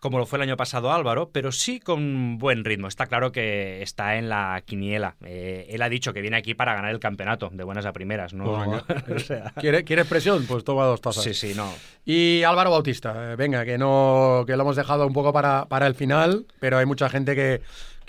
Speaker 12: como lo fue el año pasado Álvaro, pero sí con buen ritmo. Está claro que está en la quiniela. Eh, él ha dicho que viene aquí para ganar el campeonato, de buenas a primeras, ¿no?
Speaker 1: Pues venga.
Speaker 12: O sea,
Speaker 1: ¿Quiere, ¿Quiere expresión? Pues toma dos tazas.
Speaker 12: Sí, sí, no.
Speaker 1: Y Álvaro Bautista, eh, venga, que no que lo hemos dejado un poco para, para el final, pero hay mucha gente que,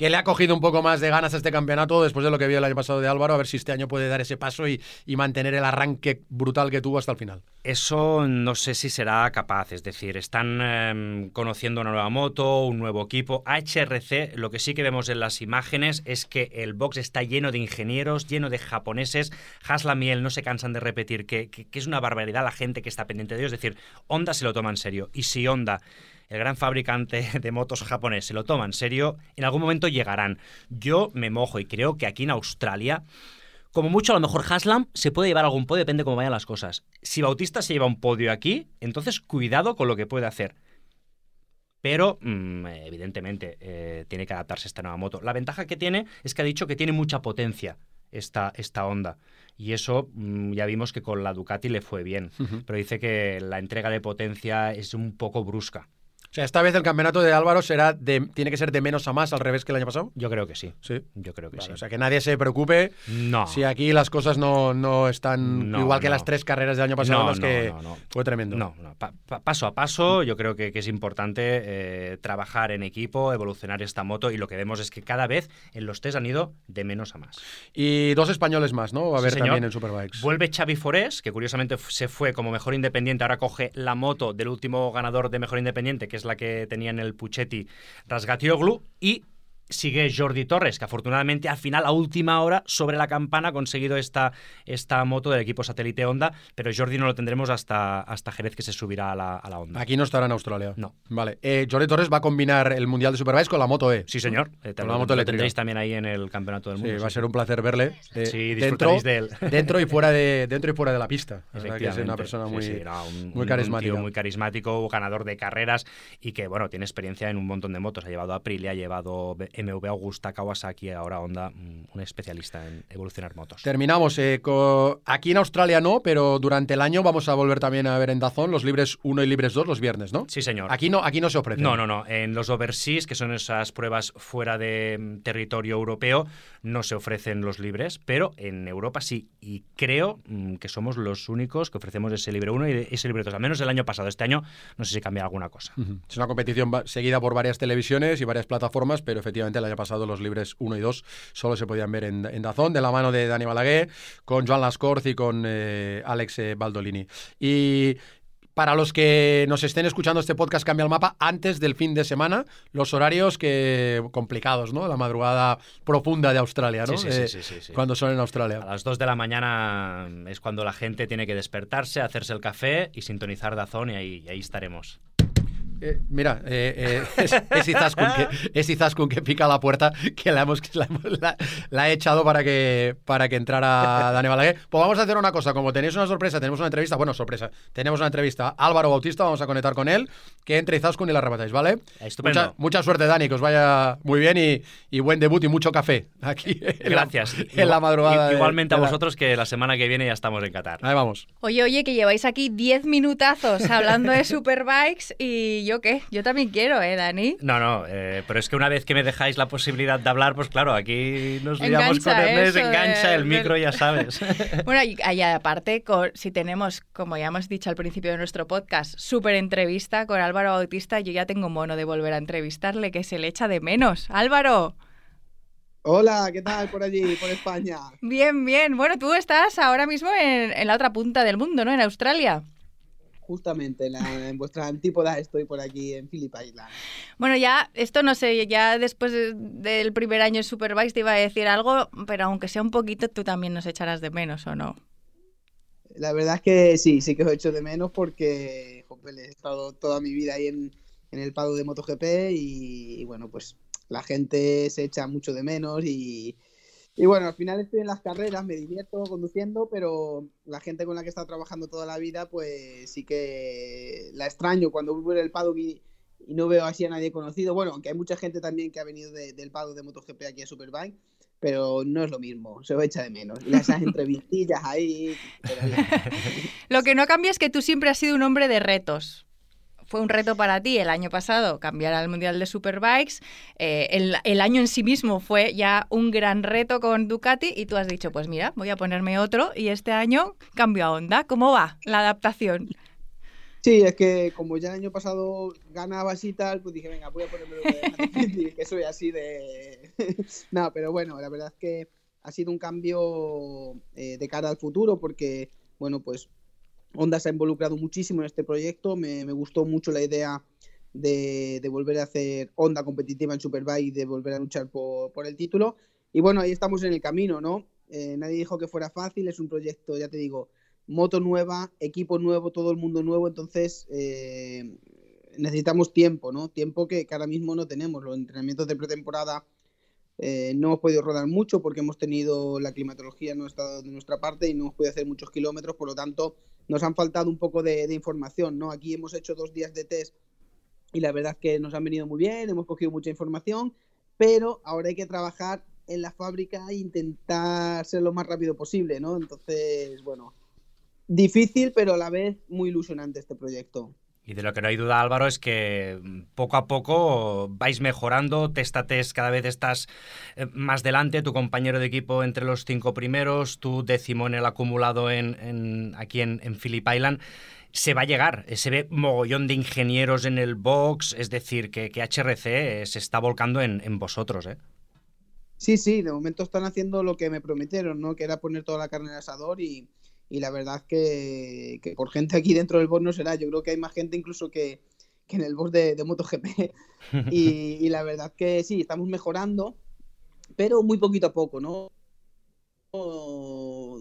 Speaker 1: que le ha cogido un poco más de ganas a este campeonato después de lo que vio el año pasado de Álvaro, a ver si este año puede dar ese paso y, mantener el arranque brutal que tuvo hasta el final.
Speaker 12: Eso no sé si será capaz, es decir, están em, conociendo una nueva moto, un nuevo equipo. HRC, lo que sí que vemos en las imágenes es que el box está lleno de ingenieros, lleno de japoneses. Haslam y no se cansan de repetir que, que- que es una barbaridad la gente que está pendiente de ellos. Es decir, Honda se lo toma en serio. Y si Honda, el gran fabricante de motos japonés, se lo toma en serio, en algún momento llegarán. Yo me mojo y creo que aquí en Australia como mucho, a lo mejor Haslam se puede llevar algún podio, depende cómo vayan las cosas. Si Bautista se lleva un podio aquí, entonces cuidado con lo que puede hacer. Pero, mm, evidentemente, eh, tiene que adaptarse a esta nueva moto. La ventaja que tiene es que ha dicho que tiene mucha potencia. esta, esta Honda. Y eso mm, ya vimos que con la Ducati le fue bien. Pero dice que la entrega de potencia es un poco brusca.
Speaker 1: O sea, esta vez el campeonato de Álvaro será de, tiene que ser de menos a más al revés que el año pasado.
Speaker 12: Yo creo que sí.
Speaker 1: Sí.
Speaker 12: Yo creo que
Speaker 1: Vale,
Speaker 12: sí.
Speaker 1: O sea, que nadie se preocupe
Speaker 12: No.
Speaker 1: si aquí las cosas no, no están
Speaker 12: No,
Speaker 1: igual que
Speaker 12: no.
Speaker 1: las tres carreras del año pasado, las
Speaker 12: no,
Speaker 1: que fue tremendo.
Speaker 12: No, no. Pa- pa- paso a paso, yo creo que, que es importante eh, trabajar en equipo, evolucionar esta moto y lo que vemos es que cada vez en los test han ido de menos a más.
Speaker 1: Y dos españoles más, ¿no? A
Speaker 12: Sí,
Speaker 1: haber
Speaker 12: señor.
Speaker 1: también en Superbikes.
Speaker 12: Vuelve Xavi Forés, que curiosamente se fue como mejor independiente, ahora coge la moto del último ganador de mejor independiente, que es la que tenía en el Puchetti Rasgatioglu, y sigue Jordi Torres, que afortunadamente al final, a última hora, sobre la campana, ha conseguido esta, esta moto del equipo satélite Honda, pero Jordi no lo tendremos hasta, hasta Jerez, que se subirá a la, a la Honda.
Speaker 1: Aquí no estará en Australia.
Speaker 12: No.
Speaker 1: Vale. Eh, Jordi Torres va a combinar el Mundial de Superbikes con la moto E.
Speaker 12: Sí, señor. Eh,
Speaker 1: Con
Speaker 12: lo-
Speaker 1: la moto
Speaker 12: lo tendréis también ahí en el Campeonato del
Speaker 1: Sí,
Speaker 12: Mundo.
Speaker 1: va a
Speaker 12: sí.
Speaker 1: ser un placer verle. eh,
Speaker 12: Sí,
Speaker 1: dentro,
Speaker 12: disfrutaréis de él.
Speaker 1: dentro y fuera de dentro y fuera de la pista. Verdad que es una persona
Speaker 12: Sí,
Speaker 1: muy,
Speaker 12: sí, no, un-
Speaker 1: muy carismática.
Speaker 12: Un tío muy carismático, ganador de carreras y que, bueno, tiene experiencia en un montón de motos. Ha llevado Aprilia, ha llevado MV Augusta, Kawasaki, ahora Honda, mm, un especialista en evolucionar motos.
Speaker 1: Terminamos. eh, co- aquí en Australia no, pero durante el año vamos a volver también a ver en Dazón los libres 1 y libres 2 los viernes, ¿no?
Speaker 12: Sí, señor.
Speaker 1: Aquí no, aquí no se ofrece.
Speaker 12: No, no, no. En los overseas, que son esas pruebas fuera de mm, territorio europeo, no se ofrecen los libres, pero en Europa sí. Y creo mm, que somos los únicos que ofrecemos ese libre 1 y ese libre 2. Al menos el año pasado. Este año no sé si cambia alguna cosa.
Speaker 1: Es una competición seguida por varias televisiones y varias plataformas, pero efectivamente el año pasado los libres 1 y 2 solo se podían ver en, en Dazón, de la mano de Dani Balaguer, con Joan Lascorz y con eh, Alex eh, Baldolini. Y para los que nos estén escuchando este podcast Cambia el Mapa, antes del fin de semana, los horarios que complicados, ¿no? La madrugada profunda de Australia, ¿no?
Speaker 12: Sí, sí, sí,
Speaker 1: Eh,
Speaker 12: sí, sí, sí.
Speaker 1: Cuando son en Australia.
Speaker 12: A las 2 de la mañana es cuando la gente tiene que despertarse, hacerse el café y sintonizar Dazón y ahí, y ahí estaremos.
Speaker 1: Eh, mira, eh, eh, es, es Izaskun que, es Izaskun que pica la puerta, que la hemos la, hemos- la- la he echado para que, para que entrara Dani Balaguer. Pues vamos a hacer una cosa, como tenéis una sorpresa, tenemos una entrevista, bueno, sorpresa, tenemos una entrevista a Álvaro Bautista, vamos a conectar con él, que entre Izaskun y la arrebatáis, ¿vale?
Speaker 12: Estupendo.
Speaker 1: Mucha, mucha suerte, Dani, que os vaya muy bien y, y buen debut y mucho café aquí en la-
Speaker 12: Gracias.
Speaker 1: en la madrugada.
Speaker 12: Igualmente a
Speaker 1: de
Speaker 12: vosotros que la semana que viene ya estamos en Qatar.
Speaker 1: Ahí vamos.
Speaker 2: Oye, oye, que lleváis aquí 10 minutazos hablando de Superbikes y yo qué, yo también quiero, ¿eh, Dani?
Speaker 12: No, no, eh, pero es que una vez que me dejáis la posibilidad de hablar, pues claro, aquí nos liamos con Ernest, engancha
Speaker 2: de-
Speaker 12: el micro, ya sabes.
Speaker 2: Bueno, y y aparte, con- si tenemos, como ya hemos dicho al principio de nuestro podcast, súper entrevista con Álvaro Bautista, yo ya tengo mono de volver a entrevistarle, que se le echa de menos. Álvaro,
Speaker 13: Hola, ¿qué tal por allí, por España?
Speaker 2: bien, bien. Bueno, tú estás ahora mismo en, en la otra punta del mundo, ¿no? En Australia.
Speaker 13: Justamente en, la- en vuestra antípoda estoy por aquí en Phillip Island.
Speaker 2: Bueno, ya, esto no sé, ya después de- del primer año en Superbikes te iba a decir algo, pero aunque sea un poquito, tú también nos echarás de menos, ¿o no?
Speaker 13: La verdad es que sí, sí que os echo de menos porque he estado toda mi vida ahí en, en el pado de MotoGP y, y bueno, pues la gente se echa mucho de menos y, y bueno, al final estoy en las carreras, me divierto conduciendo, pero la gente con la que he estado trabajando toda la vida, pues sí que la extraño cuando vuelvo en el paddock y, y no veo así a nadie conocido. Bueno, aunque hay mucha gente también que ha venido de- del paddock de MotoGP aquí a Superbike, pero no es lo mismo, se os echa de menos. Y esas entrevistillas ahí, pero.
Speaker 2: Lo que no cambia es que tú siempre has sido un hombre de retos. Fue un reto para ti el año pasado cambiar al Mundial de Superbikes. Eh, el, año en sí mismo fue ya un gran reto con Ducati y tú has dicho, pues mira, voy a ponerme otro y este año cambio a Honda. ¿Cómo va la adaptación?
Speaker 13: Sí, es que como ya el año pasado ganabas y tal, pues dije, venga, voy a ponerme que soy así de... no, pero bueno, la verdad es que ha sido un cambio eh, de cara al futuro porque, bueno, pues Honda se ha involucrado muchísimo en este proyecto, me, gustó mucho la idea de, volver a hacer Honda competitiva en Superbike y de volver a luchar por, el título. Y bueno, ahí estamos en el camino, ¿no? Eh, nadie dijo que fuera fácil, es un proyecto, ya te digo, moto nueva, equipo nuevo, todo el mundo nuevo, entonces eh, necesitamos tiempo, ¿no? Tiempo que, que ahora mismo no tenemos. Los entrenamientos de pretemporada eh, no hemos podido rodar mucho porque hemos tenido la climatología no ha estado de nuestra parte y no hemos podido hacer muchos kilómetros, por lo tanto nos han faltado un poco de, información, ¿no? Aquí hemos hecho dos días de test y la verdad es que nos han venido muy bien, hemos cogido mucha información, pero ahora hay que trabajar en la fábrica e intentar ser lo más rápido posible, ¿no? Entonces, bueno, difícil, pero a la vez muy ilusionante este proyecto.
Speaker 12: Y de lo que no hay duda, Álvaro, es que mm, poco a poco vais mejorando, test a test cada vez estás eh, más delante, tu compañero de equipo entre los cinco primeros, tu décimo en el acumulado en, aquí en, en Phillip Island. Se va a llegar, se ve mogollón de ingenieros en el box, es decir, que, HRC se está volcando en, en vosotros. ¿eh?
Speaker 13: Sí, sí, de momento están haciendo lo que me prometieron, ¿no? Que era poner toda la carne en el asador y, y la verdad que, que, por gente aquí dentro del boss no será. Yo creo que hay más gente incluso que, que en el boss de, de MotoGP. y, y, la verdad que sí, estamos mejorando, pero muy poquito a poco, ¿no?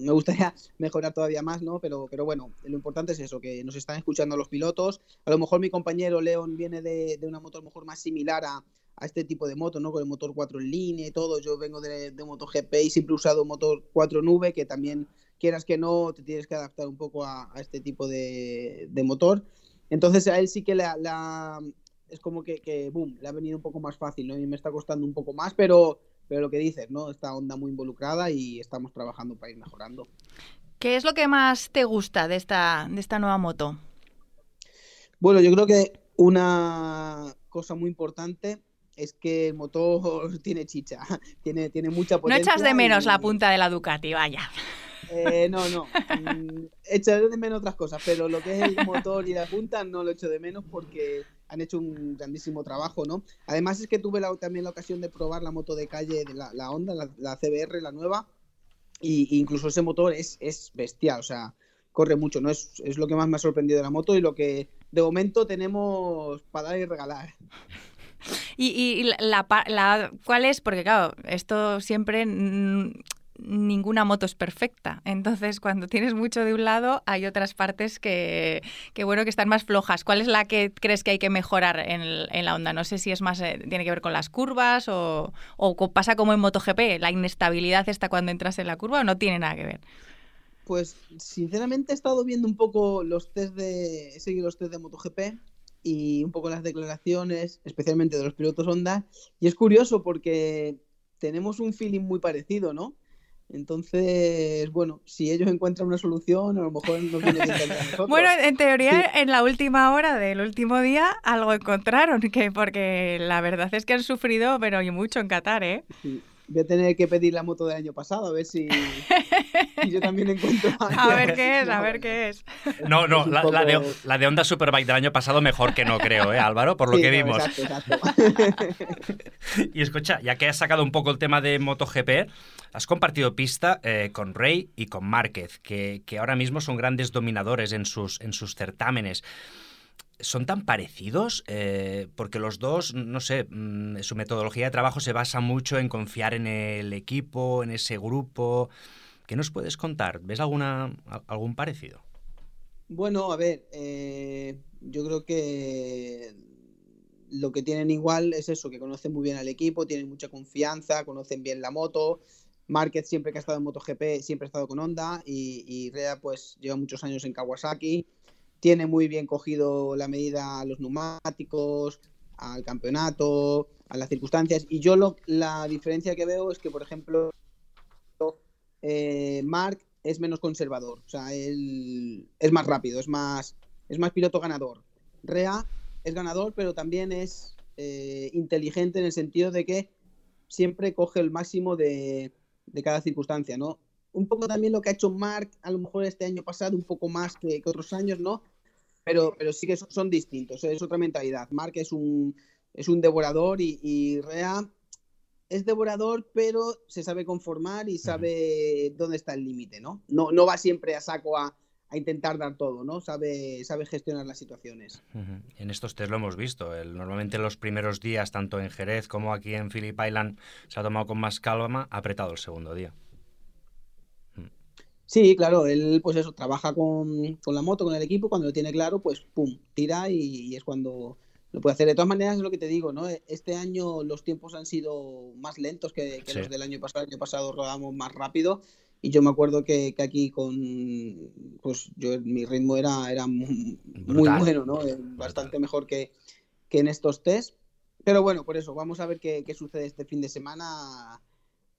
Speaker 13: Me gustaría mejorar todavía más, ¿no? Pero, pero bueno, lo importante es eso, que nos están escuchando los pilotos. A lo mejor mi compañero León viene de, de una moto a lo mejor más similar a, a este tipo de moto, ¿no? Con el motor 4 en línea y todo. Yo vengo de, de MotoGP y siempre he usado motor 4 nube, que también quieras que no, te tienes que adaptar un poco a, a este tipo de, de, motor. Entonces a él sí que la, la es como que, que, boom, le ha venido un poco más fácil, ¿no? Y me está costando un poco más, pero, pero lo que dices, ¿no? Esta onda muy involucrada y estamos trabajando para ir mejorando.
Speaker 2: ¿Qué es lo que más te gusta de esta, de esta nueva moto?
Speaker 13: Bueno, yo creo que una cosa muy importante es que el motor tiene chicha, tiene, tiene mucha potencia.
Speaker 2: No echas de menos y... la punta de la Ducati, vaya.
Speaker 13: Eh, no, no. Mm, echaré de menos otras cosas, pero lo que es el motor y la punta no lo echo de menos porque han hecho un grandísimo trabajo, ¿no? Además es que tuve la, también la ocasión de probar la moto de calle, de la, la Honda, la, la, CBR, la nueva, y incluso ese motor es, es bestial, o sea, corre mucho, ¿no? Es, es lo que más me ha sorprendido de la moto y lo que de momento tenemos para dar y regalar.
Speaker 2: Y, y la, la, ¿cuál es? Porque claro, esto siempre ninguna moto es perfecta. Entonces, cuando tienes mucho de un lado, hay otras partes que, que bueno, que están más flojas. ¿Cuál es la que crees que hay que mejorar en, la onda? No sé si es más, eh, tiene que ver con las curvas o, o, pasa como en MotoGP, la inestabilidad está cuando entras en la curva o no tiene nada que ver.
Speaker 13: Pues, sinceramente, he estado viendo un poco los test de, he los test de MotoGP y un poco las declaraciones, especialmente de los pilotos Honda, y es curioso porque tenemos un feeling muy parecido, ¿no? Entonces, bueno, si ellos encuentran una solución, a lo mejor nos viene bien nosotros.
Speaker 2: Bueno, en teoría, sí. en la última hora del último día, algo encontraron, que porque la verdad es que han sufrido, pero y mucho en Qatar, ¿eh?
Speaker 13: Sí. Voy a tener que pedir la moto del año pasado, a ver si, si yo también encuentro.
Speaker 2: A ver qué es, a ver qué es.
Speaker 12: No, no, la, la, de, la de Honda Superbike del año pasado mejor que no, creo, ¿eh, Álvaro? Por lo
Speaker 13: sí,
Speaker 12: que
Speaker 13: no,
Speaker 12: vimos.
Speaker 13: Exacto, exacto.
Speaker 12: y escucha, ya que has sacado un poco el tema de MotoGP, has compartido pista eh, con Rey y con Márquez, que, que ahora mismo son grandes dominadores en sus, en sus certámenes son tan parecidos eh, porque los dos, no sé, mmm, su metodología de trabajo se basa mucho en confiar en el equipo, en ese grupo. ¿Qué nos puedes contar? ¿Ves alguna, algún parecido?
Speaker 13: Bueno, a ver, eh, yo creo que lo que tienen igual es eso, que conocen muy bien al equipo, tienen mucha confianza, conocen bien la moto. Márquez siempre que ha estado en MotoGP siempre ha estado con Honda y Rea pues lleva muchos años en Kawasaki tiene muy bien cogido la medida a los neumáticos, al campeonato, a las circunstancias. Y yo lo, la diferencia que veo es que, por ejemplo, eh, Mark es menos conservador, o sea, él es más rápido, es más, es más piloto ganador. Rea es ganador, pero también es eh, inteligente en el sentido de que siempre coge el máximo de, de cada circunstancia, ¿no? un poco también lo que ha hecho Mark, a lo mejor este año pasado, un poco más que, que otros años, ¿no? Pero, pero sí que son, son, distintos, es otra mentalidad. Mark es un, es un devorador y, y, Rea es devorador, pero se sabe conformar y sabe uh -huh. dónde está el límite, ¿no? ¿no? No va siempre a saco a, a intentar dar todo, ¿no? Sabe, sabe gestionar las situaciones.
Speaker 12: Uh -huh. En estos test lo hemos visto. El, normalmente los primeros días, tanto en Jerez como aquí en Phillip Island, se ha tomado con más calma, apretado el segundo día.
Speaker 13: Sí, claro, él pues eso, trabaja con, con, la moto, con el equipo, cuando lo tiene claro, pues pum, tira y, y, es cuando lo puede hacer. De todas maneras, es lo que te digo, ¿no? Este año los tiempos han sido más lentos que, que sí. los del año pasado. El año pasado rodamos más rápido y yo me acuerdo que, que aquí con, pues yo, mi ritmo era, era muy, muy bueno, ¿no? Eh, bastante mejor que, que en estos test. Pero bueno, por eso, vamos a ver qué, qué sucede este fin de semana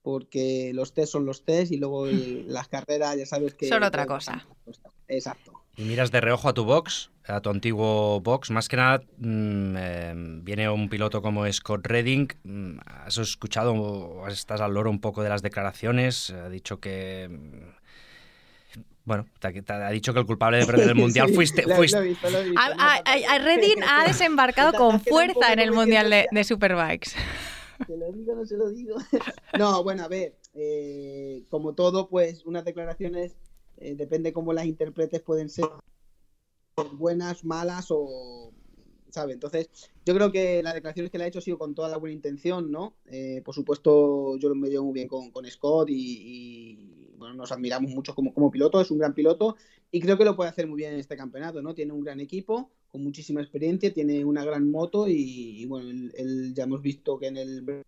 Speaker 13: porque los test son los test y luego el- las carreras ya sabes que...
Speaker 2: Son otra cosa.
Speaker 13: Exacto.
Speaker 12: Y miras de reojo a tu box, a tu antiguo box. Más que nada, mm, eh, viene un piloto como Scott Redding. Mm, ¿Has escuchado o estás al loro un poco de las declaraciones? Ha dicho que. mm, Bueno, te, te ha dicho que el culpable de perder el mundial
Speaker 13: Sí,
Speaker 12: fuiste. fuiste-
Speaker 13: lo he visto, lo he visto.
Speaker 2: A, a- a- a Redding ha desembarcado con fuerza en el Mundial de, de Superbikes.
Speaker 13: ¿Se lo digo no se lo digo? no, bueno, a ver, eh, como todo, pues unas declaraciones, eh, depende cómo las interpretes, pueden ser buenas, malas o... ¿Sabe? Entonces, yo creo que las declaraciones que le ha hecho ha sido con toda la buena intención, ¿no? Eh, por supuesto, yo me llevo muy bien con, con Scott y, bueno, nos admiramos mucho como, como piloto, es un gran piloto y creo que lo puede hacer muy bien en este campeonato, ¿no? Tiene un gran equipo, con muchísima experiencia, tiene una gran moto y, bueno, él, ya hemos visto que en el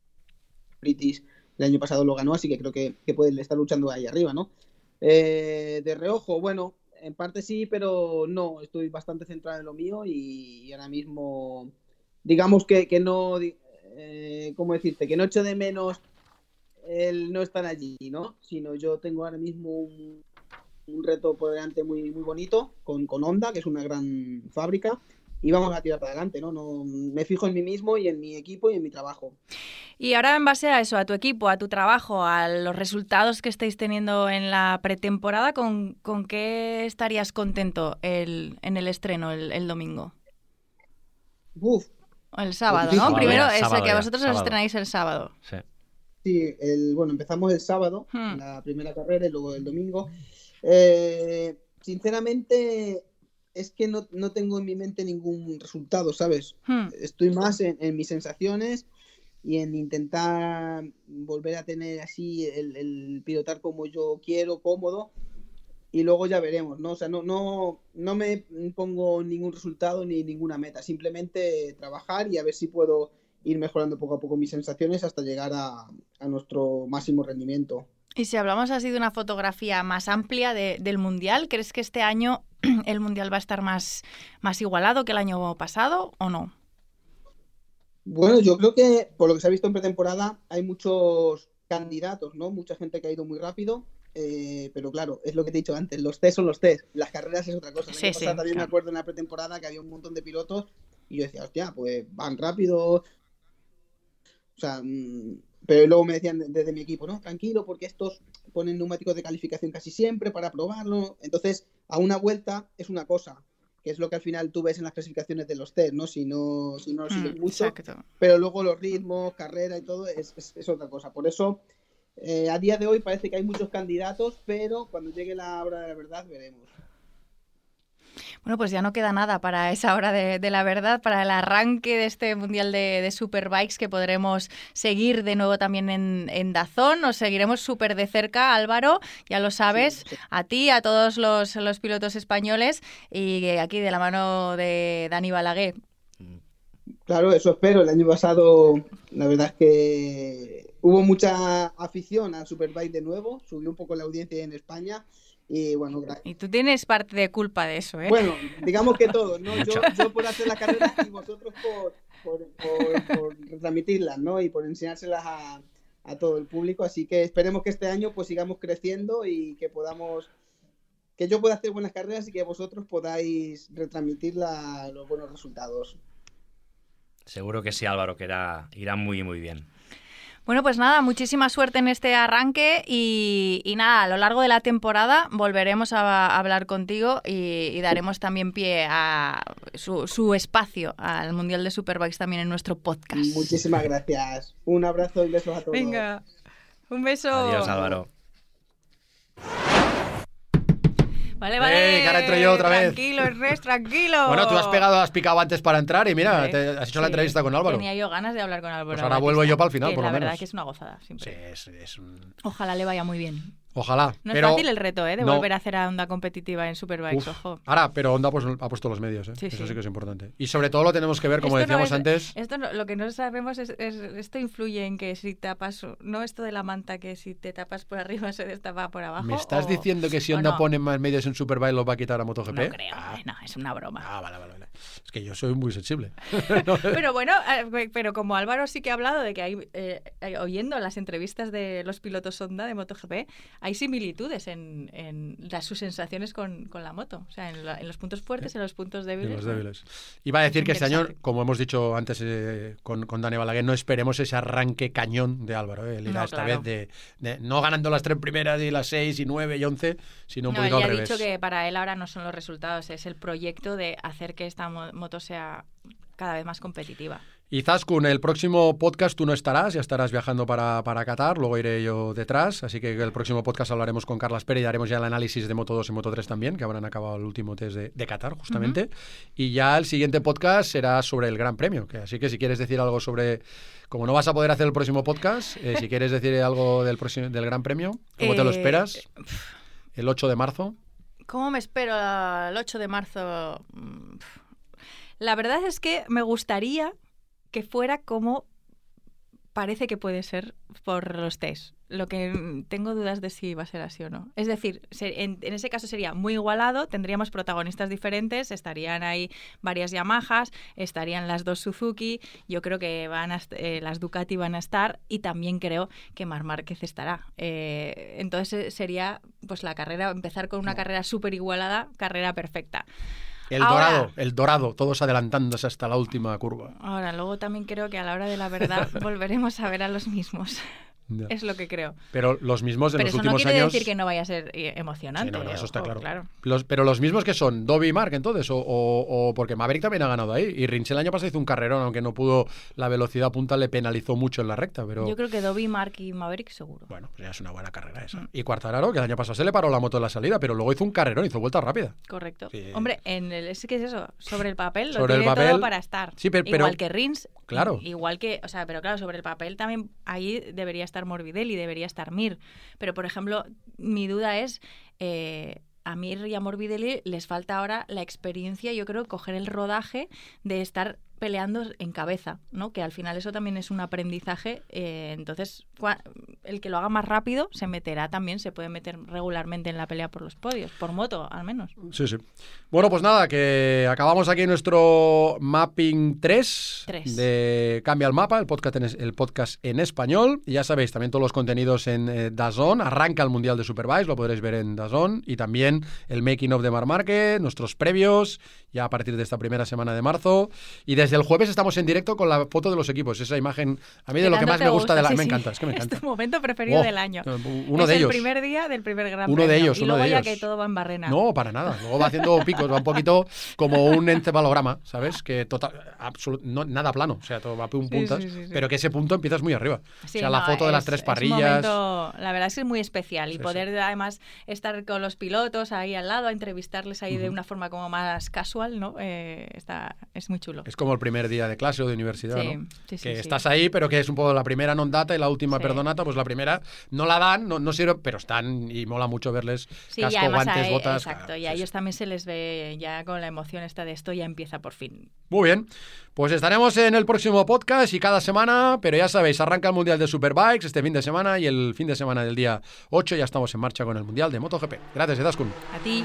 Speaker 13: British el año pasado lo ganó, así que creo que, que puede estar luchando ahí arriba, ¿no? Eh, de reojo, bueno, en parte sí, pero no, estoy bastante centrado en lo mío y, ahora mismo, digamos que, que no, eh, ¿cómo decirte? Que no echo de menos el no estar allí, ¿no? Sino yo tengo ahora mismo un, un reto por delante muy, muy bonito con, con Honda, que es una gran fábrica, y vamos a tirar para adelante, ¿no? no me fijo en mí mismo y en mi equipo y en mi trabajo.
Speaker 2: Y ahora en base a eso, a tu equipo, a tu trabajo, a los resultados que estáis teniendo en la pretemporada, ¿con, con qué estarías contento el, en el estreno el, el domingo?
Speaker 13: Uf.
Speaker 2: O el sábado, ¿no? Primero
Speaker 13: Sábado ya,
Speaker 2: es
Speaker 13: sábado
Speaker 2: que
Speaker 13: ya,
Speaker 2: vosotros os estrenáis el sábado.
Speaker 12: Sí.
Speaker 13: Sí, el, bueno, empezamos el sábado,
Speaker 2: Hmm.
Speaker 13: la primera carrera, y luego el domingo. Eh, sinceramente, es que no, no tengo en mi mente ningún resultado, ¿sabes?
Speaker 2: Hmm.
Speaker 13: Estoy más en, en mis sensaciones y en intentar volver a tener así el, el pilotar como yo quiero, cómodo, y luego ya veremos, ¿no? O sea, no, no, no me pongo ningún resultado ni ninguna meta, simplemente trabajar y a ver si puedo ir mejorando poco a poco mis sensaciones hasta llegar a, a nuestro máximo rendimiento.
Speaker 2: Y si hablamos así de una fotografía más amplia de- del Mundial, ¿crees que este año el Mundial va a estar más, más igualado que el año pasado o no?
Speaker 13: Bueno, yo creo que por lo que se ha visto en pretemporada hay muchos candidatos, ¿no? Mucha gente que ha ido muy rápido, eh, pero claro, es lo que te he dicho antes, los test son los test, las carreras es otra cosa. El
Speaker 2: Sí,
Speaker 13: año
Speaker 2: sí,
Speaker 13: también me
Speaker 2: claro.
Speaker 13: acuerdo en la pretemporada que había un montón de pilotos y yo decía, hostia, pues van rápido. O sea, mm, pero luego me decían desde mi equipo, no, tranquilo, porque estos ponen neumáticos de calificación casi siempre para probarlo. Entonces, a una vuelta es una cosa, que es lo que al final tú ves en las clasificaciones de los test, ¿no? Si no, si no lo sigues
Speaker 2: Mm,
Speaker 13: mucho.
Speaker 2: exacto.
Speaker 13: Pero luego los ritmos, carrera y todo es, es- es otra cosa. Por eso, eh, a día de hoy parece que hay muchos candidatos, pero cuando llegue la hora de la verdad veremos.
Speaker 2: Bueno, pues ya no queda nada para esa hora de, de la verdad, para el arranque de este Mundial de, de Superbikes que podremos seguir de nuevo también en, en Dazón. Nos seguiremos súper de cerca, Álvaro, ya lo sabes, a ti, a todos los, los pilotos españoles y aquí de la mano de Dani Balaguer.
Speaker 13: Claro, eso espero. El año pasado, la verdad es que hubo mucha afición al Superbike de nuevo, subió un poco la audiencia en España y bueno, gra-
Speaker 2: Y tú tienes parte de culpa de eso, ¿eh?
Speaker 13: bueno, digamos que todos, ¿no? Yo, yo por hacer la carrera y vosotros por, por, por, por retransmitirlas, ¿no? Y por enseñárselas a, a todo el público. Así que esperemos que este año pues sigamos creciendo y que podamos, que yo pueda hacer buenas carreras y que vosotros podáis retransmitir la- los buenos resultados.
Speaker 12: Seguro que sí, Álvaro, que irá, irá muy, muy bien.
Speaker 2: Bueno, pues nada, muchísima suerte en este arranque y, y nada, a lo largo de la temporada volveremos a, a hablar contigo y, y daremos también pie a su, su espacio al Mundial de Superbikes también en nuestro podcast.
Speaker 13: Muchísimas gracias. Un abrazo y besos a todos.
Speaker 2: Venga, un beso.
Speaker 12: Adiós, Álvaro.
Speaker 2: Vale, vale.
Speaker 1: Ey, que ahora entro yo otra vez.
Speaker 2: Tranquilo, Ernest, tranquilo.
Speaker 1: Bueno, tú has pegado, has picado antes para entrar y mira, te- has hecho la entrevista con Álvaro.
Speaker 2: Tenía yo ganas de hablar con Álvaro.
Speaker 1: Pues ahora
Speaker 2: Batista,
Speaker 1: vuelvo yo para el final, por
Speaker 2: la
Speaker 1: lo
Speaker 2: verdad
Speaker 1: menos.
Speaker 2: que es una gozada, siempre.
Speaker 1: Sí, es, es un...
Speaker 2: Ojalá le vaya muy bien.
Speaker 1: Ojalá.
Speaker 2: No
Speaker 1: pero
Speaker 2: es fácil el reto, ¿eh? De
Speaker 1: no.
Speaker 2: volver a hacer a Honda competitiva en Superbikes,
Speaker 1: Uf.
Speaker 2: ojo.
Speaker 1: Ahora, pero Honda pues, ha puesto los medios, ¿eh?
Speaker 2: Sí,
Speaker 1: Eso
Speaker 2: sí.
Speaker 1: sí que es importante. Y sobre todo lo tenemos que ver, como
Speaker 2: Esto no
Speaker 1: decíamos
Speaker 2: es-
Speaker 1: antes.
Speaker 2: Esto no- lo que no sabemos es, es- esto influye en que si tapas, no esto de la manta que si te tapas por arriba se destapa por abajo.
Speaker 1: ¿Me estás
Speaker 2: o-
Speaker 1: diciendo que si Honda pone más medios en Superbike los va a quitar a MotoGP?
Speaker 2: No creo, hombre, no, es una broma.
Speaker 1: Ah, vale, vale, vale. Es que yo soy muy sensible.
Speaker 2: Pero bueno, eh, pero como Álvaro sí que ha hablado de que hay, eh, eh, oyendo las entrevistas de los pilotos Honda de MotoGP, hay similitudes en, en las, sus sensaciones con, con la moto. O sea, en, la- en los puntos fuertes, en los puntos débiles.
Speaker 1: los
Speaker 2: ¿no?
Speaker 1: débiles. Iba a decir
Speaker 2: Es
Speaker 1: que este año, como hemos dicho antes eh, con, con Dani Balaguer, no esperemos ese arranque cañón de Álvaro. ¿eh? Él
Speaker 2: No,
Speaker 1: esta
Speaker 2: claro.
Speaker 1: vez de, de no ganando las tres primeras y las seis y nueve y once, sino un
Speaker 2: No, él
Speaker 1: poquito al
Speaker 2: ha
Speaker 1: revés.
Speaker 2: dicho que para él ahora no son los resultados, es el proyecto de hacer que esta mo- moto sea cada vez más competitiva.
Speaker 1: Y Zaskun, el próximo podcast tú no estarás, ya estarás viajando para, para Qatar, luego iré yo detrás, así que el próximo podcast hablaremos con Carlas Pérez y haremos ya el análisis de Moto 2 y Moto 3 también, que habrán acabado el último test de, de Qatar, justamente. Y ya el siguiente podcast será sobre el Gran Premio, que así que si quieres decir algo sobre, como no vas a poder hacer el próximo podcast, eh, si quieres decir algo del, próximo, del Gran Premio, ¿cómo te lo
Speaker 2: Eh,
Speaker 1: esperas? El 8 de marzo.
Speaker 2: ¿Cómo me espero al 8 de marzo? Mm, La verdad es que me gustaría que fuera como parece que puede ser por los test. Lo que mm, tengo dudas de si va a ser así o no. Es decir, en, en ese caso sería muy igualado, tendríamos protagonistas diferentes, estarían ahí varias Yamahas, estarían las dos Suzuki, yo creo que van a eh, las Ducati van a estar y también creo que Mar Márquez estará. Eh, entonces eh, sería pues la carrera, empezar con una carrera súper igualada, carrera perfecta.
Speaker 1: El
Speaker 2: Ahora-
Speaker 1: dorado, el dorado, todos adelantándose hasta la última curva.
Speaker 2: Ahora, luego también creo que a la hora de la verdad volveremos a ver a los mismos.
Speaker 1: Ya.
Speaker 2: Es lo que creo.
Speaker 1: Pero los mismos de
Speaker 2: Pero
Speaker 1: los
Speaker 2: eso no
Speaker 1: últimos
Speaker 2: quiere
Speaker 1: años.
Speaker 2: decir que no vaya a ser eh, emocionante.
Speaker 1: Sí, no, no, eso está claro.
Speaker 2: claro.
Speaker 1: Los, pero los mismos que son Dobby y Mark, entonces, o, o- o porque Maverick también ha ganado ahí. Y Rins el año pasado hizo un carrerón, aunque no pudo, la velocidad punta le penalizó mucho en la recta. Pero
Speaker 2: Yo creo que Dobby, Mark y Maverick seguro.
Speaker 1: bueno, pues ya es una buena carrera
Speaker 2: Mm.
Speaker 1: esa. Y Cuartararo, que el año pasado se le paró la moto en la salida, pero luego hizo un carrerón, hizo vuelta rápida.
Speaker 2: Correcto.
Speaker 1: Sí.
Speaker 2: Hombre, en el, es que es eso, sobre el papel lo
Speaker 1: Sobre el
Speaker 2: tiene
Speaker 1: papel-
Speaker 2: todo para estar.
Speaker 1: Sí, pero-
Speaker 2: igual
Speaker 1: pero-
Speaker 2: que Rins.
Speaker 1: Claro.
Speaker 2: Igual que, o sea, pero claro, sobre el papel también ahí debería estar Morbidelli, debería estar Mir. Pero, por ejemplo, mi duda es, eh, a Mir y a Morbidelli les falta ahora la experiencia, yo creo, coger el rodaje de estar peleando en cabeza, ¿no? Que al final eso también es un aprendizaje. eh, entonces, el que lo haga más rápido se meterá también, se puede meter regularmente en la pelea por los podios, por moto al menos.
Speaker 1: Sí, sí. Bueno, pues nada, que acabamos aquí nuestro Mapping 3
Speaker 2: Tres.
Speaker 1: de Cambia el Mapa, el podcast, en, es- el podcast en español. Y ya sabéis, también todos los contenidos en eh, DAZN. Arranca el Mundial de Superbike, lo podréis ver en DAZN. Y también el Making of de Mar Market, nuestros previos, ya a partir de esta primera semana de marzo. Y desde el jueves estamos en directo con la foto de los equipos. Esa imagen, a mí de lo que más me gusta, de la...
Speaker 2: sí,
Speaker 1: me encanta, es que me encanta.
Speaker 2: Es tu momento preferido
Speaker 1: Oh,
Speaker 2: del año.
Speaker 1: uno
Speaker 2: es
Speaker 1: de
Speaker 2: el
Speaker 1: ellos.
Speaker 2: primer día del primer gran
Speaker 1: Uno de ellos,
Speaker 2: y
Speaker 1: uno
Speaker 2: luego
Speaker 1: de
Speaker 2: ya
Speaker 1: ellos.
Speaker 2: que todo va en barrena.
Speaker 1: No, para nada. Luego va haciendo picos, va un poquito como un encefalograma, ¿sabes? Que total, absolut- no, nada plano, o sea, todo va pum puntas,
Speaker 2: sí,
Speaker 1: pero que ese punto empiezas muy arriba.
Speaker 2: Sí,
Speaker 1: o sea, la
Speaker 2: no,
Speaker 1: foto de las
Speaker 2: es-
Speaker 1: tres parrillas.
Speaker 2: momento, la verdad es que es muy especial y poder además estar con los pilotos ahí al lado, a entrevistarles ahí de una forma como más casual, ¿no? Eh, está, es muy chulo.
Speaker 1: Es como el primer día de clase o de universidad,
Speaker 2: Sí,
Speaker 1: ¿no?
Speaker 2: sí, sí,
Speaker 1: que estás ahí, pero que es un poco la primera non data y la última perdonata, pues la primera no la dan, no, no sirve, pero están y mola mucho verles casco, guantes,
Speaker 2: a,
Speaker 1: botas.
Speaker 2: exacto, y a ellos también se les ve ya con la emoción esta de esto ya empieza por fin.
Speaker 1: Muy bien, pues estaremos en el próximo podcast y cada semana, pero ya sabéis, arranca el Mundial de Superbikes este fin de semana y el fin de semana del día 8 ya estamos en marcha con el Mundial de MotoGP. Gracias, Edaskun.
Speaker 2: A ti.